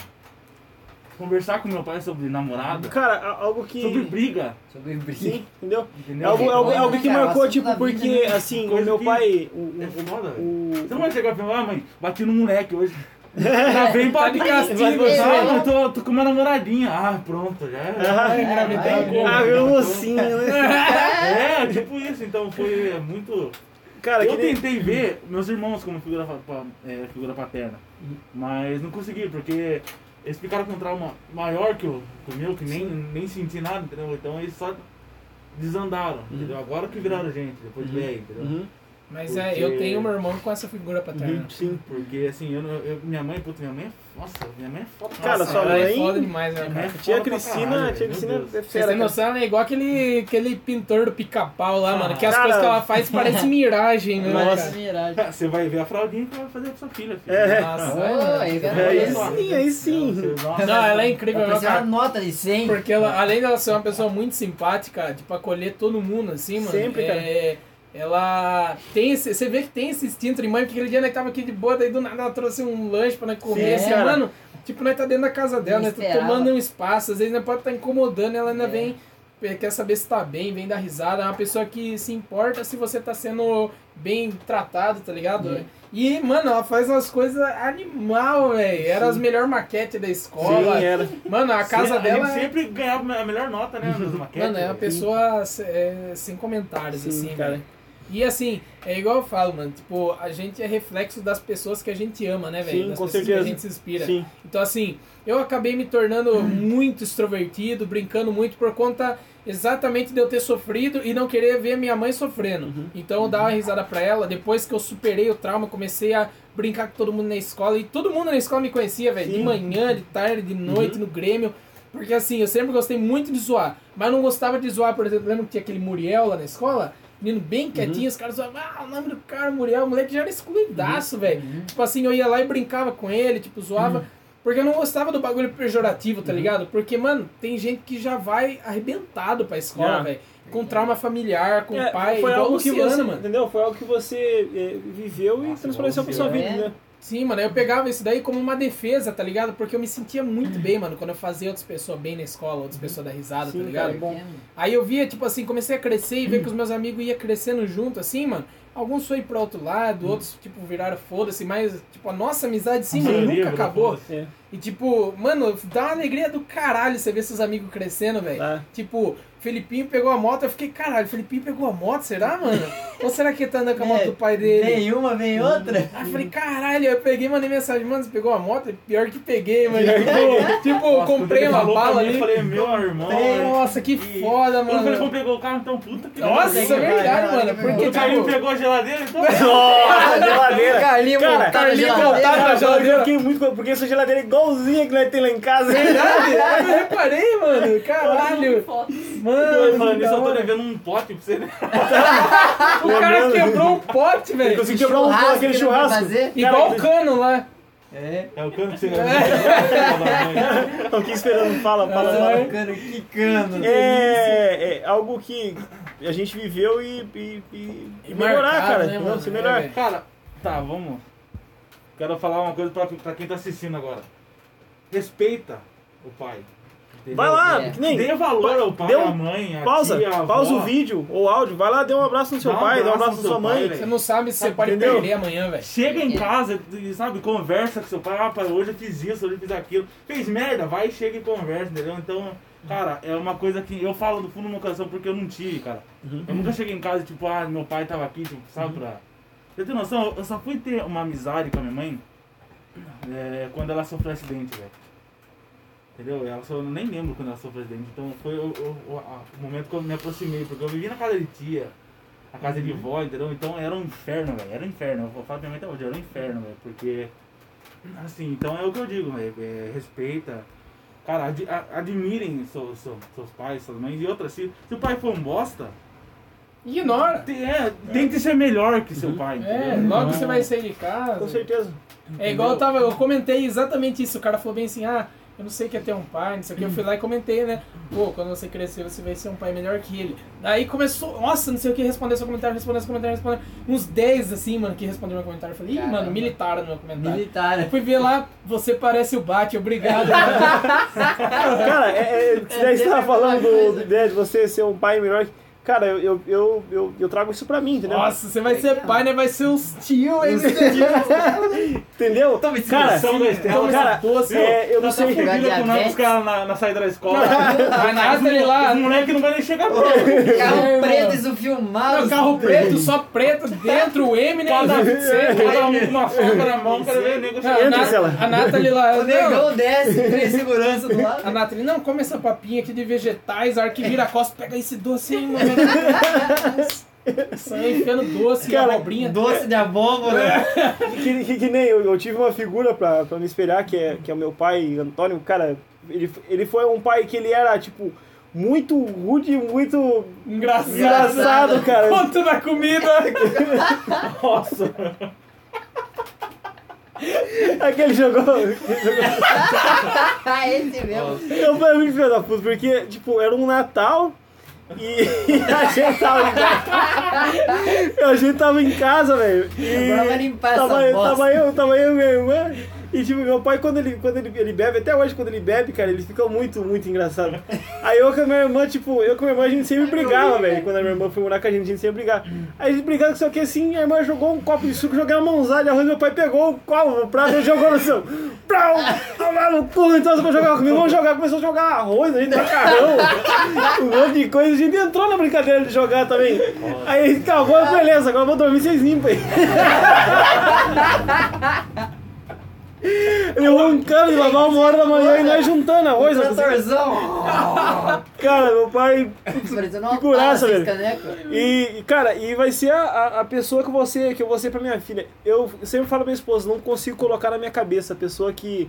conversar com meu pai sobre namorada, Cara, algo que. sobre briga, Sobre briga. Sim, entendeu? É entendeu? algo, algo, algo que cara, o marcou, tipo, porque, né? assim, o meu que- pai. O, É foda, o, Você não vai chegar e falar, ah, mãe, bati no moleque hoje. Já vem pra Tá de castigo, já. eu tô, tô com uma namoradinha. Ah, pronto, já é. Ah, engravidei. Ah, meu mocinho, né? É, tipo isso, então foi muito. Cara, eu nem- tentei ver meus irmãos como figura, é, figura paterna, mas não consegui, porque eles ficaram com um trauma maior que o, que o meu, que nem, nem senti nada, entendeu? Então eles só desandaram, entendeu? Agora que viraram gente, depois de velho, entendeu? Uhum. Mas é, Porque- eu tenho meu irmão com essa figura paterna. Sim. Porque assim, eu, não- eu- minha mãe, puta, minha mãe é. Nossa, minha mãe é foda. Cara, Nossa, sua ela é mãe- foda demais, né, minha mãe é cara? Tia Cristina, caralho, tia Cristina é têm cara. noção, ela é igual aquele, aquele pintor do pica-pau lá, mano. Que as Cara- coisas que ela faz parecem miragem, né, Nossa. cara? Miragem. *laughs* Você vai ver a fraldinha que vai fazer pra sua filha, filho. É. Nossa, cara, É, olha aí sim, aí sim. Você- nossa, Não, ela é incrível, cara. nota de 100. Porque ela, além dela ser uma pessoa muito simpática, tipo, acolher todo mundo, assim, mano. Sempre, cara. Ela tem esse. Você vê que tem esse instinto de mãe, porque aquele dia nós tava aqui de boa, daí do nada ela trouxe um lanche pra nós comer, Sim, assim, mano. Tipo, nós tá dentro da casa dela, nós tá Esperava. tomando um espaço, às vezes nós pode estar incomodando, ela ainda É. vem, quer saber se tá bem, vem dar risada. É uma pessoa que se importa se você tá sendo bem tratado, tá ligado? É. E, mano, ela faz umas coisas animal, velho. Era as melhores maquetes da escola. Sim, era. Mano, a casa a dela gente é. sempre ganhava a melhor nota, né? Nas maquetes. Mano, é uma pessoa é, sem comentários, Sim, assim, cara. velho. E assim, é igual eu falo, mano, tipo, a gente é reflexo das pessoas que a gente ama, né, velho? Das com pessoas certeza. que a gente se inspira. Sim. Então, assim, eu acabei me tornando muito extrovertido, brincando muito por conta exatamente de eu ter sofrido e não querer ver minha mãe sofrendo. Uhum. Então, eu dava uma risada pra ela. Depois que eu superei o trauma, comecei a brincar com todo mundo na escola. E todo mundo na escola me conhecia, velho. De manhã, de tarde, de noite, no Grêmio. Porque, assim, eu sempre gostei muito de zoar. Mas não gostava de zoar, por exemplo, lembra que tinha aquele Muriel lá na escola? Menino bem quietinho, os caras zoavam, ah, o nome do cara, Muriel, o moleque já era excluidaço, velho. Tipo assim, eu ia lá e brincava com ele, tipo, zoava. Porque eu não gostava do bagulho pejorativo, tá ligado? Porque, mano, tem gente que já vai arrebentado pra escola, Já. velho. Com trauma familiar, com É, pai, foi igual o algo que Luciano, você, mano. entendeu? Foi algo que você é, viveu e Nossa, transpareceu pra sua vida, Luciano. né? Sim, mano, eu pegava isso daí como uma defesa, tá ligado? Porque eu me sentia muito bem, mano, quando eu fazia outras pessoas bem na escola, outras pessoas dar risada, Sim, tá ligado? cara, é bom. Aí eu via, tipo assim, comecei a crescer e ver que os meus amigos iam crescendo junto, assim, mano. Alguns foi pro outro lado, outros, tipo, viraram foda-se, mas, tipo, a nossa amizade, sim, mano, nunca acabou. É. E, tipo, mano, dá uma alegria do caralho você ver seus amigos crescendo, velho. Tá. Tipo, Felipinho pegou a moto, eu fiquei, caralho, Felipinho pegou a moto, será, mano? Ou será que ele tá andando com a moto *laughs* É, do pai dele? Vem uma, vem outra. Aí eu falei, caralho, eu peguei, mandei mensagem, mano, você pegou a moto? Pior que peguei, mano. Tipo, tipo, Nossa, quando comprei uma bala ali. Eu falei, meu irmão. Nossa, que E- foda, mano. como pegou o carro, então puta que Nossa, é verdade, vai, mano. Porque, O tipo, pegou a geladeira, então. Nossa, geladeira. Carlinho Cara, Carlinho geladeira. montar na na geladeira. Eu fiquei muito... Porque essa geladeira é igualzinha que nós temos lá em casa. verdade, eu reparei, mano. Caralho. Fotos. Mano, Falando que da eu tô devendo um pote pra você, *laughs* o cara quebrou um pote, velho. consegui quebrar um Churrasco aquele que não vai churrasco. fazer. Igual Cara, o cano lá. É. É o cano que você Eu aqui esperando. Fala, fala, É. fala. Cano, quicando. É, é algo que a gente viveu e, e, e- e melhorar, marcado, cara. né, mano? Se É, melhorar. Cara, tá, vamos. Quero falar uma coisa pra, pra quem tá assistindo agora. Respeita o pai. Vai lá, É. que nem. Dê valor ao pai, um- à mãe, à Pausa, tia, à avó. pausa o vídeo ou áudio, vai lá, dê um abraço no seu Dá um pai, dá um abraço na sua mãe. pai, Você não sabe se você pode entendeu? perder amanhã, velho. Chega em casa, e, sabe, conversa com seu pai, ah, pai, hoje eu fiz isso, hoje eu fiz aquilo. Fez merda, vai, chega e conversa, entendeu? Então, cara, é uma coisa que eu falo do fundo do meu coração porque eu não tive, cara. Uhum. Eu nunca cheguei em casa, tipo, ah, meu pai tava aqui, tipo, sabe, pra... Você tem noção, eu só fui ter uma amizade com a minha mãe é, quando ela sofreu acidente, velho. Entendeu? Ela só, eu nem lembro quando ela sofreu acidente. Então foi o, o- o- a- o momento que eu me aproximei, porque eu vivia na casa de tia, na casa de vó, entendeu? Então era um inferno, velho. Era um inferno. Eu vou falar pra minha mãe até hoje, era um inferno, velho. Porque, assim, então é o que eu digo, velho. É, respeita. Cara, ad- a- admirem seus, seus, seus pais, suas mães. E outra, se, se o pai for um bosta, Ignora. tem, é, tente ser melhor que seu pai, É, entendeu? logo Então, você vai sair de casa. Com certeza. É igual eu tava, eu comentei exatamente isso. O cara falou bem assim, ah, eu não sei o que é ter um pai, não sei o que. Eu fui lá e comentei, né? Pô, quando você crescer, você vai ser um pai melhor que ele. Daí começou, nossa, não sei o que, responder seu comentário, responder seu comentário, responder. Uns 10 assim, mano, que responderam meu comentário. Eu falei, ih, Caramba. mano, militaram no meu comentário. Militar. Eu fui ver lá, você parece o Bate, obrigado. mano. *laughs* Cara, é, é, você É estava sempre falando do ideia de você ser um pai melhor. que- Cara, eu, eu, eu, eu, eu trago isso pra mim, entendeu? Nossa, você vai ser pai, né? Vai ser os tio, hein? *laughs* Entendeu? Toma esse Cara, Estela, cara, doce. é, eu não Tá sei. fudida com Diabetes. nós, os caras na, na saída da escola. A Nathalie lá, Os moleques não vai nem chegar perto. *laughs* Carro É, preto, isso filmado. Não, carro preto, só preto, dentro, o Eminem. Cada não, cada um com uma faca na mão, quero ver o nego a, a Nathalie lá, O não, negão desce, tem segurança do *laughs* a lado. Nathalie, não, come essa papinha aqui de vegetais, a hora que vira a costa, pega esse doce aí, mano. *laughs* Sai enfiando doce, Cara, abobrinha. Doce de abóbora. Que, que, que nem eu, eu tive uma figura pra, pra me espelhar, que é, que é o meu pai, Antônio. Cara, ele, ele foi um pai que ele era, tipo, muito rude, muito Engraçado. engraçado, cara. Conto da comida. *laughs* Nossa. Aquele jogou. *laughs* Esse mesmo. Eu fui muito filho da puta, porque, tipo, era um Natal e *laughs* a gente tava em casa. A gente tava em casa, velho. e Agora vai limpar tava, essa bosta. tava eu, tava eu minha irmã. E tipo, meu pai, quando ele, quando ele, ele bebe, até hoje, quando ele bebe, cara, ele fica muito, muito engraçado. Aí eu com a minha irmã, tipo, eu com a minha irmã, a gente sempre brigava, velho. Quando a minha irmã foi morar com a gente, a gente sempre brigava. Aí a gente brigava, só que assim, a irmã jogou um copo de suco, jogou uma mãozada de arroz, meu pai pegou o copo, o prato e jogou no chão. Prau! Tomar no cu, então você vai jogar comigo, vamos jogar. Começou a jogar arroz, a gente macarrão, um monte de coisa. A gente entrou na brincadeira de jogar também. Aí acabou, beleza, agora eu vou dormir, vocês limpam aí. Ele roncando e lavar uma hora da manhã e nós juntando arroz. na cozinha. Tratorzão. Cara, meu pai. Parecendo uma Figuraça, taça, esse velho. E, cara, e vai ser a, a- a pessoa que você que eu vou ser pra minha filha. Eu sempre falo pra minha esposa, não consigo colocar na minha cabeça a pessoa que,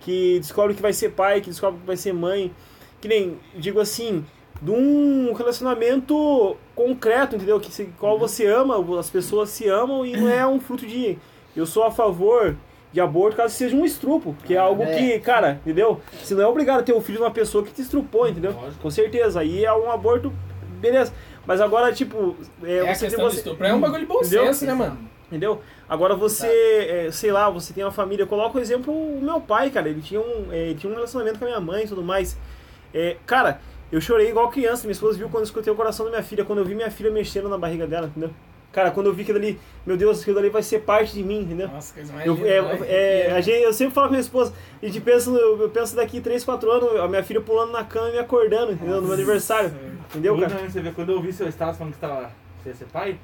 que descobre que vai ser pai, que descobre que vai ser mãe. Que nem, digo assim, de um relacionamento concreto, entendeu? Que se, qual você ama, as pessoas se amam e não é um fruto de. Eu sou a favor de aborto caso seja um estrupo, que é algo É. que, cara, entendeu? Você não é obrigado a ter um filho de uma pessoa que te estrupou, entendeu? Lógico. Com certeza. Aí é um aborto, beleza. Mas agora, tipo, é, É a você, questão do você, estupro. É um bagulho de bom Entendeu? senso, né, mano? Entendeu? Agora você, é, sei lá, você tem uma família. Coloca o exemplo o meu pai, cara. Ele tinha um, é, ele tinha um relacionamento com a minha mãe e tudo mais. É, cara, eu chorei igual criança. Minha esposa viu quando eu escutei o coração da minha filha, quando eu vi minha filha mexendo na barriga dela, entendeu? Cara, quando eu vi aquilo ali, meu Deus, aquilo ali vai ser parte de mim, entendeu? Nossa, coisa mais Eu, linda, é, é, E a gente, eu sempre falo com minha esposa, a gente pensa, eu penso daqui 3, 4 anos, a minha filha pulando na cama e me acordando, entendeu? No meu aniversário. Entendeu, cara? Você vê, quando eu vi seu status falando que você, tava, você ia ser pai,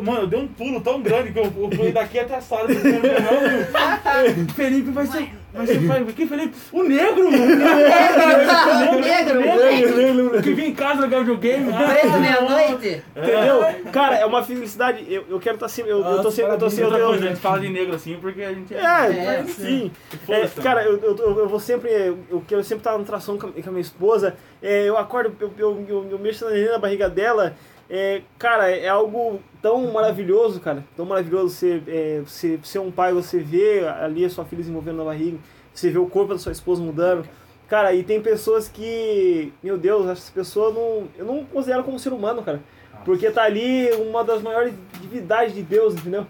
mano, eu dei um pulo tão grande que eu, eu pulei daqui até a sala. *laughs* Felipe vai ser, vai ser pai. Quem Felipe? O negro, mano. O negro, o negro. Que vinha em casa jogar videogame. O preto meia-noite. Entendeu? *laughs* Cara, é uma felicidade. Eu, eu quero estar sempre. Eu, eu tô sempre. Eu tô sempre. Outra Eu, coisa, a gente fala de negro assim porque a gente é, É, sim. É, Foda-se, cara, eu, eu, eu- vou sempre. Eu quero sempre estar no tração com a, minha esposa. É, eu acordo, eu, eu, eu, eu mexo na na barriga dela. É, cara, é algo tão maravilhoso, cara. Tão maravilhoso você, é, você ser um pai, você ver ali a sua filha desenvolvendo na barriga, você ver o corpo da sua esposa mudando. Cara, e tem pessoas que, meu Deus, essas pessoas não. Eu não considero como ser humano, cara. Porque tá ali uma das maiores divindades de Deus, entendeu?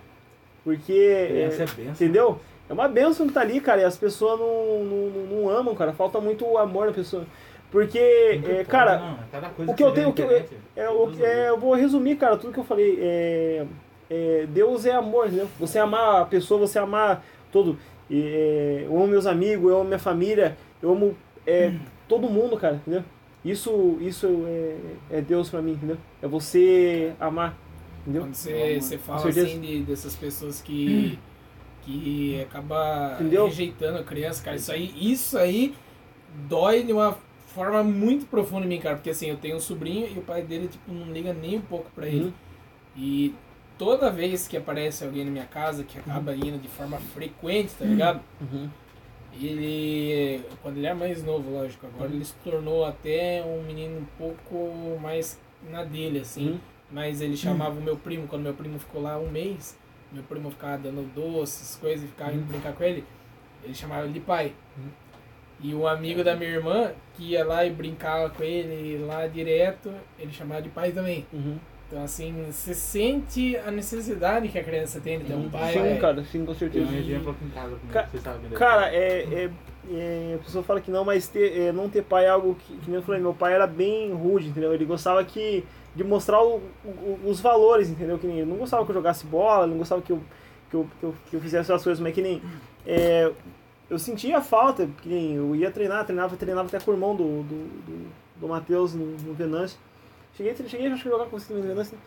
Porque. é, Essa é benção. Entendeu? É uma benção que tá ali, cara, e as pessoas não, não, não, não amam, cara. Falta muito amor na pessoa. Porque, é, cara, Não, é cada coisa o que eu tenho- na o que é, é, eu vou resumir, cara, tudo que eu falei. É, é, Deus é amor, entendeu? Você amar a pessoa, você amar todo. É, eu amo meus amigos, eu amo minha família, eu amo é, *clears throat* todo mundo, cara, entendeu? Isso, isso é, é Deus pra mim, entendeu? É você amar, entendeu? Quando você, você fala assim de, dessas pessoas que, *clears throat* que acaba Entendeu? rejeitando a criança, cara, isso aí, isso aí dói de uma forma muito profunda em mim, cara, porque assim, eu tenho um sobrinho e o pai dele, tipo, não liga nem um pouco pra ele. Uhum. E toda vez que aparece alguém na minha casa que acaba indo de forma frequente, tá ligado? Uhum. Ele, quando ele era mais novo, lógico, agora ele se tornou até um menino um pouco mais na dele, assim. Uhum. Mas ele chamava o meu primo, quando meu primo ficou lá um mês, meu primo ficava dando doces, coisas, e ficava indo brincar com ele, ele chamava ele de pai. E o amigo da minha irmã, que ia lá e brincava com ele lá direto, ele chamava de pai também. Uhum. Então, assim, você sente a necessidade que a criança tem de ter um pai. Sim, velho. cara, sim, com certeza. um exemplo aqui em casa, Ca- você sabe. né? Cara, é, é, é, a pessoa fala que não, mas ter, é, não ter pai é algo que, que nem eu falei, meu pai era bem rude, entendeu? Ele gostava que, de mostrar o- o- os valores, entendeu? Que nem, ele não gostava que eu jogasse bola, não gostava que eu, que eu, que eu, que eu fizesse as coisas, mas que nem. É, eu sentia falta, que nem eu ia treinar, treinava, treinava até com o irmão do, do, do, do Matheus no, no Venâncio. Cheguei, cheguei acho que a jogar com no Venâncio, né?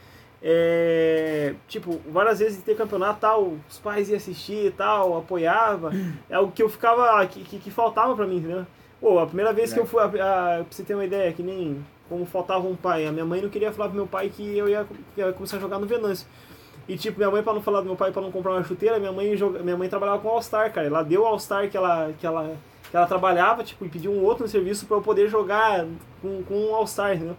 É, tipo, várias vezes ter campeonato tal, os pais iam assistir e tal, apoiava. *clears throat* É algo que eu ficava. que, que, que faltava pra mim, entendeu? Pô, a primeira vez que eu fui. A, a, pra você ter uma ideia, que nem como faltava um pai. A minha mãe não queria falar pro meu pai que eu ia, que eu ia começar a jogar no Venâncio. E tipo, minha mãe, pra não falar do meu pai, pra não comprar uma chuteira, minha mãe, joga, minha mãe trabalhava com All-Star, cara. Ela deu o All-Star que ela, que, ela, que ela trabalhava, tipo, e pediu um outro serviço pra eu poder jogar com, com um All-Star, entendeu?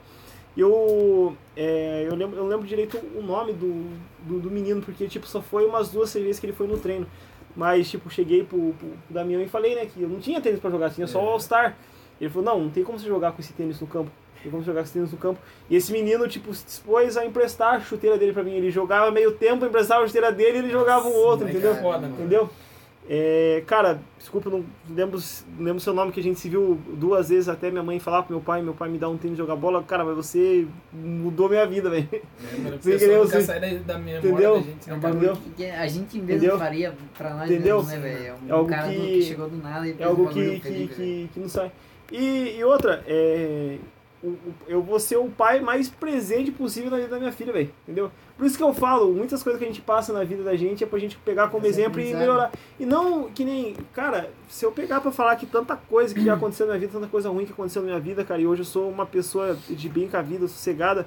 E eu, é, eu, lembro, eu lembro direito o nome do, do, do menino, porque tipo, só foi umas duas vezes que ele foi no treino. Mas, tipo, cheguei pro, pro, Damião e falei, né, que eu não tinha tênis pra jogar, tinha só o All-Star. Ele falou, não, não tem como você jogar com esse tênis no campo. Como você jogar com esse tênis no campo. E esse menino, tipo, se dispôs a emprestar a chuteira dele pra mim. Ele jogava meio tempo, emprestava a chuteira dele e ele jogava o outro, entendeu? é foda, mano. Entendeu? É, cara, desculpa, não lembro, não lembro seu nome, que a gente se viu duas vezes até minha mãe falar pro meu pai, meu pai me dá um tênis de jogar bola. Cara, mas você mudou minha vida, velho. A Sem pessoa querer, você- sai da, da memória Entendeu? gente, É um cara? Entendeu? bagulho que a gente mesmo Entendeu? faria pra nós Entendeu? mesmos, né, velho? É um É algo cara que- que chegou do nada e É algo que, que, que, que não sai. E, e outra, é, eu vou ser o pai mais presente possível na vida da minha filha, velho. Entendeu? Por isso que eu falo, muitas coisas que a gente passa na vida da gente é pra gente pegar como exemplo e melhorar. E não que nem, cara, se eu pegar pra falar que tanta coisa que já aconteceu na minha vida, tanta coisa ruim que aconteceu na minha vida, cara, e hoje eu sou uma pessoa de bem com a vida, sossegada,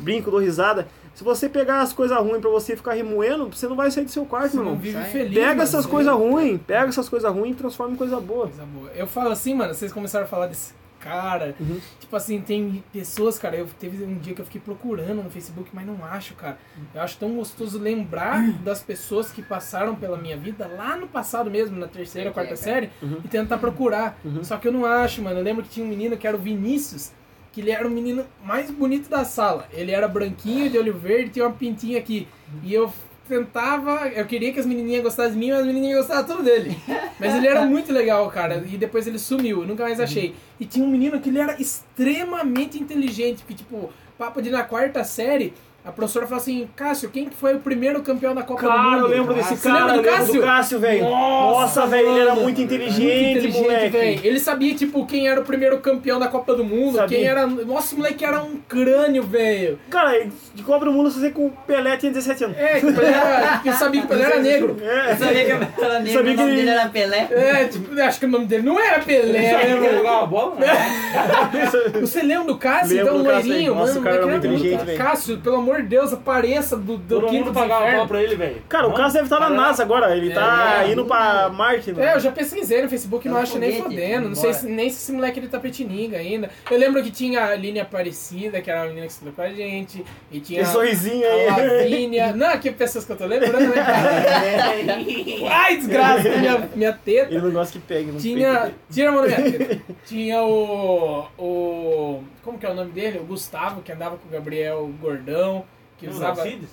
brinco, dou risada. Se você pegar as coisas ruins pra você ficar remoendo, você não vai sair do seu quarto, Você meu não irmão. vive feliz. Pega essas coisas ruins, pega essas coisas ruins e transforma em coisa boa. Coisa boa. Eu falo assim, mano, vocês começaram a falar desse cara. Uhum. Tipo assim, tem pessoas, cara, eu teve um dia que eu fiquei procurando no Facebook, mas não acho, cara. Eu acho tão gostoso lembrar das pessoas que passaram pela minha vida lá no passado mesmo, na terceira, quarta é, série, Uhum. e tentar procurar. Uhum. Só que eu não acho, mano. Eu lembro que tinha um menino que era o Vinícius, que ele era o menino mais bonito da sala. Ele era branquinho, de olho verde, tinha uma pintinha aqui. E eu tentava. Eu queria que as menininhas gostassem de mim, mas as menininhas gostavam tudo dele. Mas ele era muito legal, cara. E depois ele sumiu, eu nunca mais achei. E tinha um menino que ele era extremamente inteligente, que tipo, papo de na quarta série. A professora falou assim, Cássio, quem que foi o primeiro campeão da Copa do Cara, Mundo? eu lembro desse Você cara, lembra eu do lembro Cássio? do Cássio, velho. Nossa, velho, ele era muito inteligente, Muito moleque. velho. Ele sabia, tipo, quem era o primeiro campeão da Copa do Mundo, Sabia. quem era. Nossa, o moleque era um crânio, velho. Cara, de Copa do Mundo, você com o Pelé tinha 17 anos. É, tipo, ele era. *laughs* Eu sabia que ele era negro. Eu É. sabia que eu era negro, Sabia o nome que- dele era Pelé. É, tipo, acho que o nome dele não era Pelé, né, mano? jogar uma bola? *laughs* Você lembra do Cássio? Lembro Então, do Cássio, loirinho. Nossa, mano, o cara era moleque muito inteligente, velho. Cássio, pelo amor de Deus, apareça do, do Todo quinto mundo pagava pau pra ele, velho. Cara, o Cássio deve estar na NASA agora. Ele tá É. indo pra Marte, mano. É, eu já pesquisei no Facebook e não É um acho nem foguete, fodendo. Não sei se, nem se esse moleque ele tá petininga ainda. Eu lembro que tinha a Aline Aparecida, que era uma menina que estudou com a gente. E tinha Esse sorrisinho a aí. Lavínia. *laughs* Não, que pessoas que eu tô lembrando, né, cara? *laughs* Ai, desgraça, minha, minha teta. Ele não gosta que pegue. Não Tinha. Tira a mão da minha teta. Tinha o. O. Como que é o nome dele? O Gustavo, que andava com o Gabriel Gordão. Que do usava. Alcides?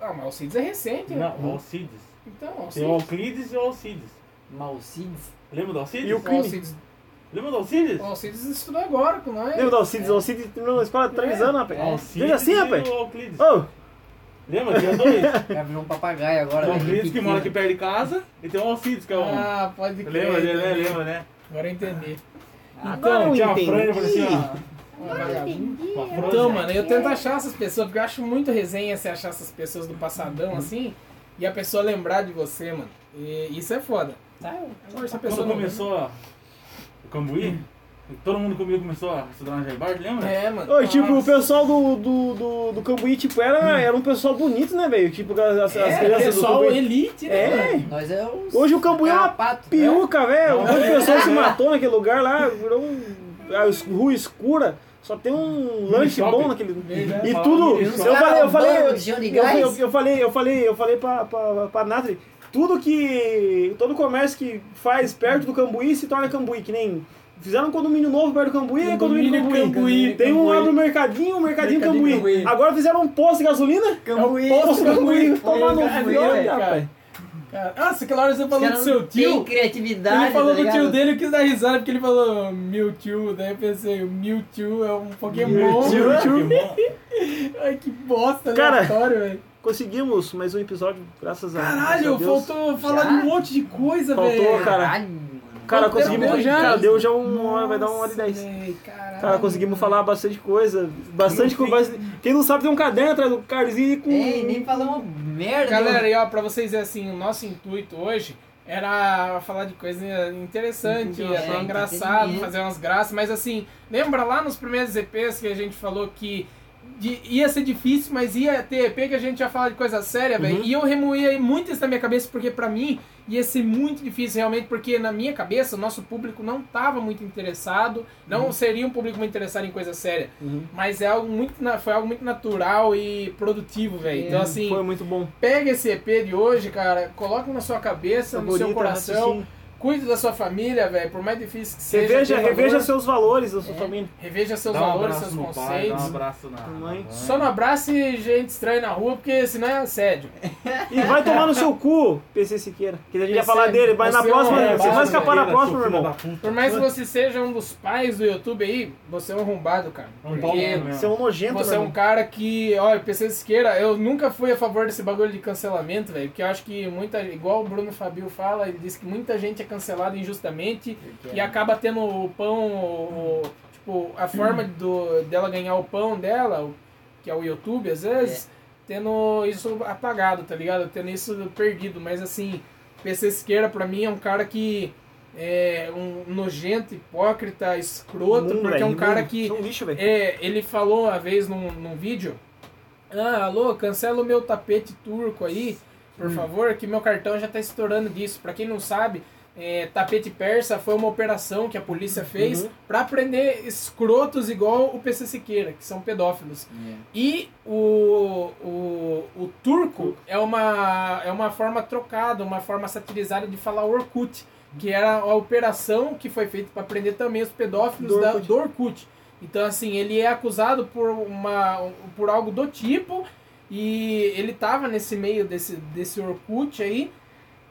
Ah, mas o Alcides é recente, né? Não, o Alcides. Então, Tem o Alcides. Alclides e o Alcides. Malcides. Lembra do Alcides? E o Crime? Alcides, Lembra do Alcides? o Alcides estudou agora com nós. Lembra do Alcides? O Alcides terminou na escola há 3 É. anos, rapaz. Alcides Veja assim, e rapaz. o Alclides. Ô, Lembra? Tinha dois. *laughs* Virou um papagaio agora. O velho, Alclides que mora aqui perto de casa e tem o Alcides que é o... Ah, pode crer. Lembra dele, né? entendi. Lembra, né? Agora eu entendi. Agora Então, eu Tinha uma entendi. Uma vagabunda. Uma franja. Então, mano, eu tento achar essas pessoas, porque eu acho muito resenha você achar essas pessoas do passadão assim, e a pessoa lembrar de você, mano. E isso é foda. Agora, se a pessoa Quando não começou o Cambuí, todo mundo comigo começou a estudar na Jair Bart, lembra? É, mano. Ô, tipo, o Nossa. pessoal do, do, do, do Cambuí, tipo, era, era um pessoal bonito, né, velho? Tipo, as, É, crianças do pessoal Cambuí. elite, né? É. mano? Nós é os. Hoje o Cambuí é uma. Piuca, velho. Um monte de pessoa se matou naquele lugar lá, virou um. Rua escura. Só tem um lanche shopping. bom naquele. E Fala tudo. Eu falei, eu falei. Eu, eu, eu falei, eu falei, eu falei pra, pra, pra Nathalie, tudo que. Todo comércio que faz perto do Cambuí se torna Cambuí, que nem. Fizeram um condomínio novo perto do Cambuí, é condomínio Condomínio Cambuí. Cambuí, Tem um Cambuí. lá no Mercadinho, o Mercadinho, Mercadinho Cambuí. Cambuí. Agora fizeram um posto de gasolina. Cambuí. Posto Cambuí. Tomar no Cambuí, fio, velho. rapaz. Cara, nossa, aquela hora você falou do seu tio. criatividade. Ele falou tá do tio dele, eu quis dar risada porque ele falou Mewtwo, daí eu pensei, o Mewtwo é um Pokémon. Mewtwo. *laughs* Ai, que bosta, Cara, aleatório, velho. Conseguimos mais um episódio, graças a Caralho, a Deus. faltou falar Já? de um monte de coisa, Faltou, velho. cara. Caralho, mano. Cara, conseguimos. deu já? Cara, deu já um, vai dar uma hora e Nossa, dez. véi, caralho. Cara, conseguimos falar bastante coisa. Bastante coisa. Quem não sabe tem um caderno atrás do Carzinho com. Ei, nem falamos merda. Galera, e ó, pra vocês verem assim, o nosso intuito hoje era falar de coisa interessante, É, até engraçado, fazer umas graças, mas assim, lembra lá nos primeiros EPs que a gente falou que de- ia ser difícil, mas ia ter EP que a gente ia falar de coisa séria, velho. Uhum. E eu remoía muito isso na minha cabeça, porque pra mim ia ser muito difícil realmente, porque na minha cabeça o nosso público não tava muito interessado, não seria um público muito interessado em coisa séria. Uhum. Mas é algo muito, foi algo muito natural e produtivo, velho. É, então assim, Foi muito bom. Pega esse EP de hoje, cara, coloca na sua cabeça, no seu Favorita, coração, raciocínio. Cuide da sua família, velho, por mais difícil que seja. Reveja, reveja valor, seus valores da sua família. reveja seus um valores, seus no pai, conceitos. um abraço na Mãe. Só não abrace gente estranha na rua, porque senão é assédio. E vai tomar no seu cu, PC Siqueira. Que a gente ia PC, falar dele, mas na é próxima. arrombado, Você vai escapar na próxima, meu irmão. Por mais que você seja um dos pais do YouTube aí, você é um arrombado, cara. Um Porque pau mesmo. Você é um nojento, Você é um cara que, olha, PC Siqueira, eu nunca fui a favor desse bagulho de cancelamento, velho, porque eu acho que muita, igual o Bruno Fabio fala, ele diz que muita gente é cancelada injustamente e acaba tendo o pão, o- tipo, a forma *clears throat* do, dela ganhar o pão dela, que é o YouTube, às vezes, tendo isso apagado, tá ligado? Tendo isso perdido, mas assim, PC Siqueira pra mim é um cara que é um nojento, hipócrita, escroto, Mundo, porque é um velho, cara que é um lixo, é, ele falou uma vez num, num vídeo: Ah, alô, cancela o meu tapete turco aí, por favor, que meu cartão já tá estourando disso. Pra quem não sabe, é, tapete persa foi uma operação que a polícia fez Uhum. pra prender escrotos igual o PC Siqueira, que são pedófilos. E o, o, o turco é uma, é uma forma trocada, uma forma satirizada de falar Orkut, que era a operação que foi feita para prender também os pedófilos Do da- Orkut. do Orkut. Então, assim, ele é acusado por, uma, por algo do tipo E ele tava nesse meio desse, desse Orkut aí.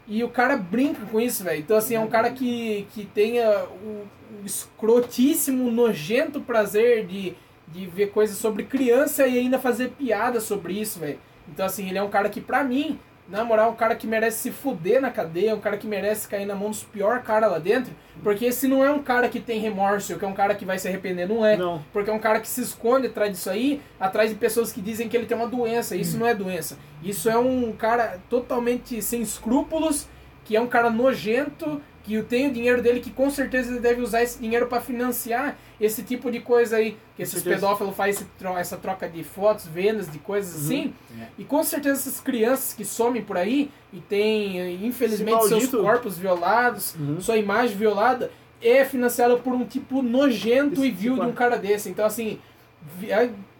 E o cara brinca com isso, velho. Então, assim, é um cara que, que tenha o, o escrotíssimo, nojento prazer de, de ver coisas sobre criança e ainda fazer piada sobre isso, velho. Então, assim, ele é um cara que, pra mim, na moral, é um cara que merece se fuder na cadeia, um cara que merece cair na mão dos piores caras lá dentro. Porque esse não é um cara que tem remorso, que é um cara que vai se arrepender, não é. Não. Porque é um cara que se esconde atrás disso aí, atrás de pessoas que dizem que ele tem uma doença. Isso não é doença. Isso é um cara totalmente sem escrúpulos, que é um cara nojento, que tem o dinheiro dele, que com certeza ele deve usar esse dinheiro para financiar esse tipo de coisa aí. Que esses pedófilos fazem esse tro- essa troca de fotos, vendas, de coisas assim. E com certeza essas crianças que somem por aí e têm, infelizmente, seus corpos violados, Uhum. sua imagem violada, é financiada por um tipo nojento Esse e vil tipo de é. um cara desse. Então, assim,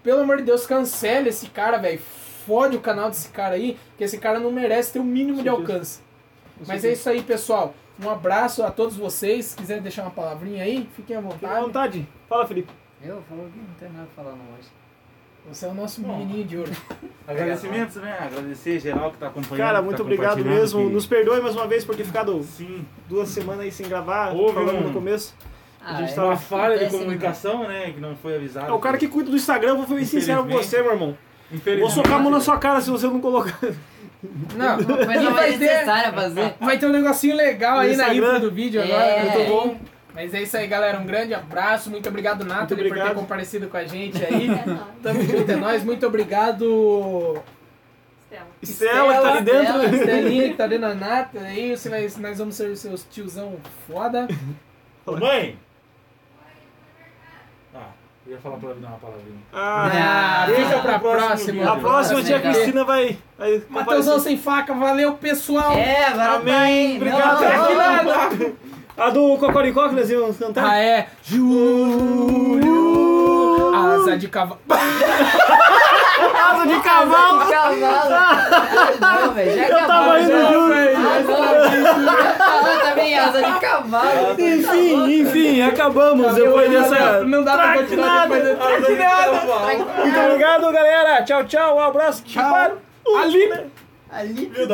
pelo amor de Deus, cancele esse cara, velho. Fode o canal desse cara aí, que esse cara não merece ter o mínimo de alcance. Mas é isso aí, pessoal. Um abraço a todos vocês. Se quiserem deixar uma palavrinha aí, fiquem à Fica à vontade. vontade. Fala, Felipe. Eu falo que não tem nada pra falar não hoje. Você é o nosso menininho de ouro. *laughs* Agradecimentos, né? Agradecer geral que tá acompanhando. Cara, que muito tá obrigado mesmo. que- Nos perdoe mais uma vez por ter ficado Sim. duas semanas aí sem gravar. Houve falando um- no começo. Ah, gente é. tava Uma falha de né, comunicação, né? Que não foi avisado. É, o cara que cuida do Instagram, vou ser sincero com você, meu irmão. Vou socar a mão na sua cara se você não colocar. Não, *laughs* Mas não é vai ter, fazer. vai ter um negocinho legal aí No na intro do vídeo agora. É. Muito bom. Mas é isso aí, galera. Um grande abraço. Muito obrigado, Nathalie, por ter obrigado. comparecido com a gente aí. *laughs* É. Tamo junto, é nóis. Muito obrado, Estela. Estela, que tá ali Estela, dentro. Estelinha, que tá dentro da Nata. Aí você vai, nós vamos ser seus tiozão foda. Ô, Mãe! Eu ia falar pra ela dar uma palavrinha. Ah, Ah, deixa deixa pra próxima. A próxima tia Legal. Cristina vai. vai Matheusão sem faca, valeu pessoal! É, agora Amém, tá obrigado. *laughs* A do Cocoricó que nós íamos cantar? Ah, é. Júlio. Asa de cavalo. *laughs* Asa de cavalo! Asa de cavalo. Não, velho, já Eu tava indo junto. já. Ah, também asa de cavalo. Enfim, enfim, acabamos depois dessa. Não dá pra continuar depois dessa. Muito obrigado, galera. Tchau, tchau. Um abraço. Tchau. Ali. Ali. Viu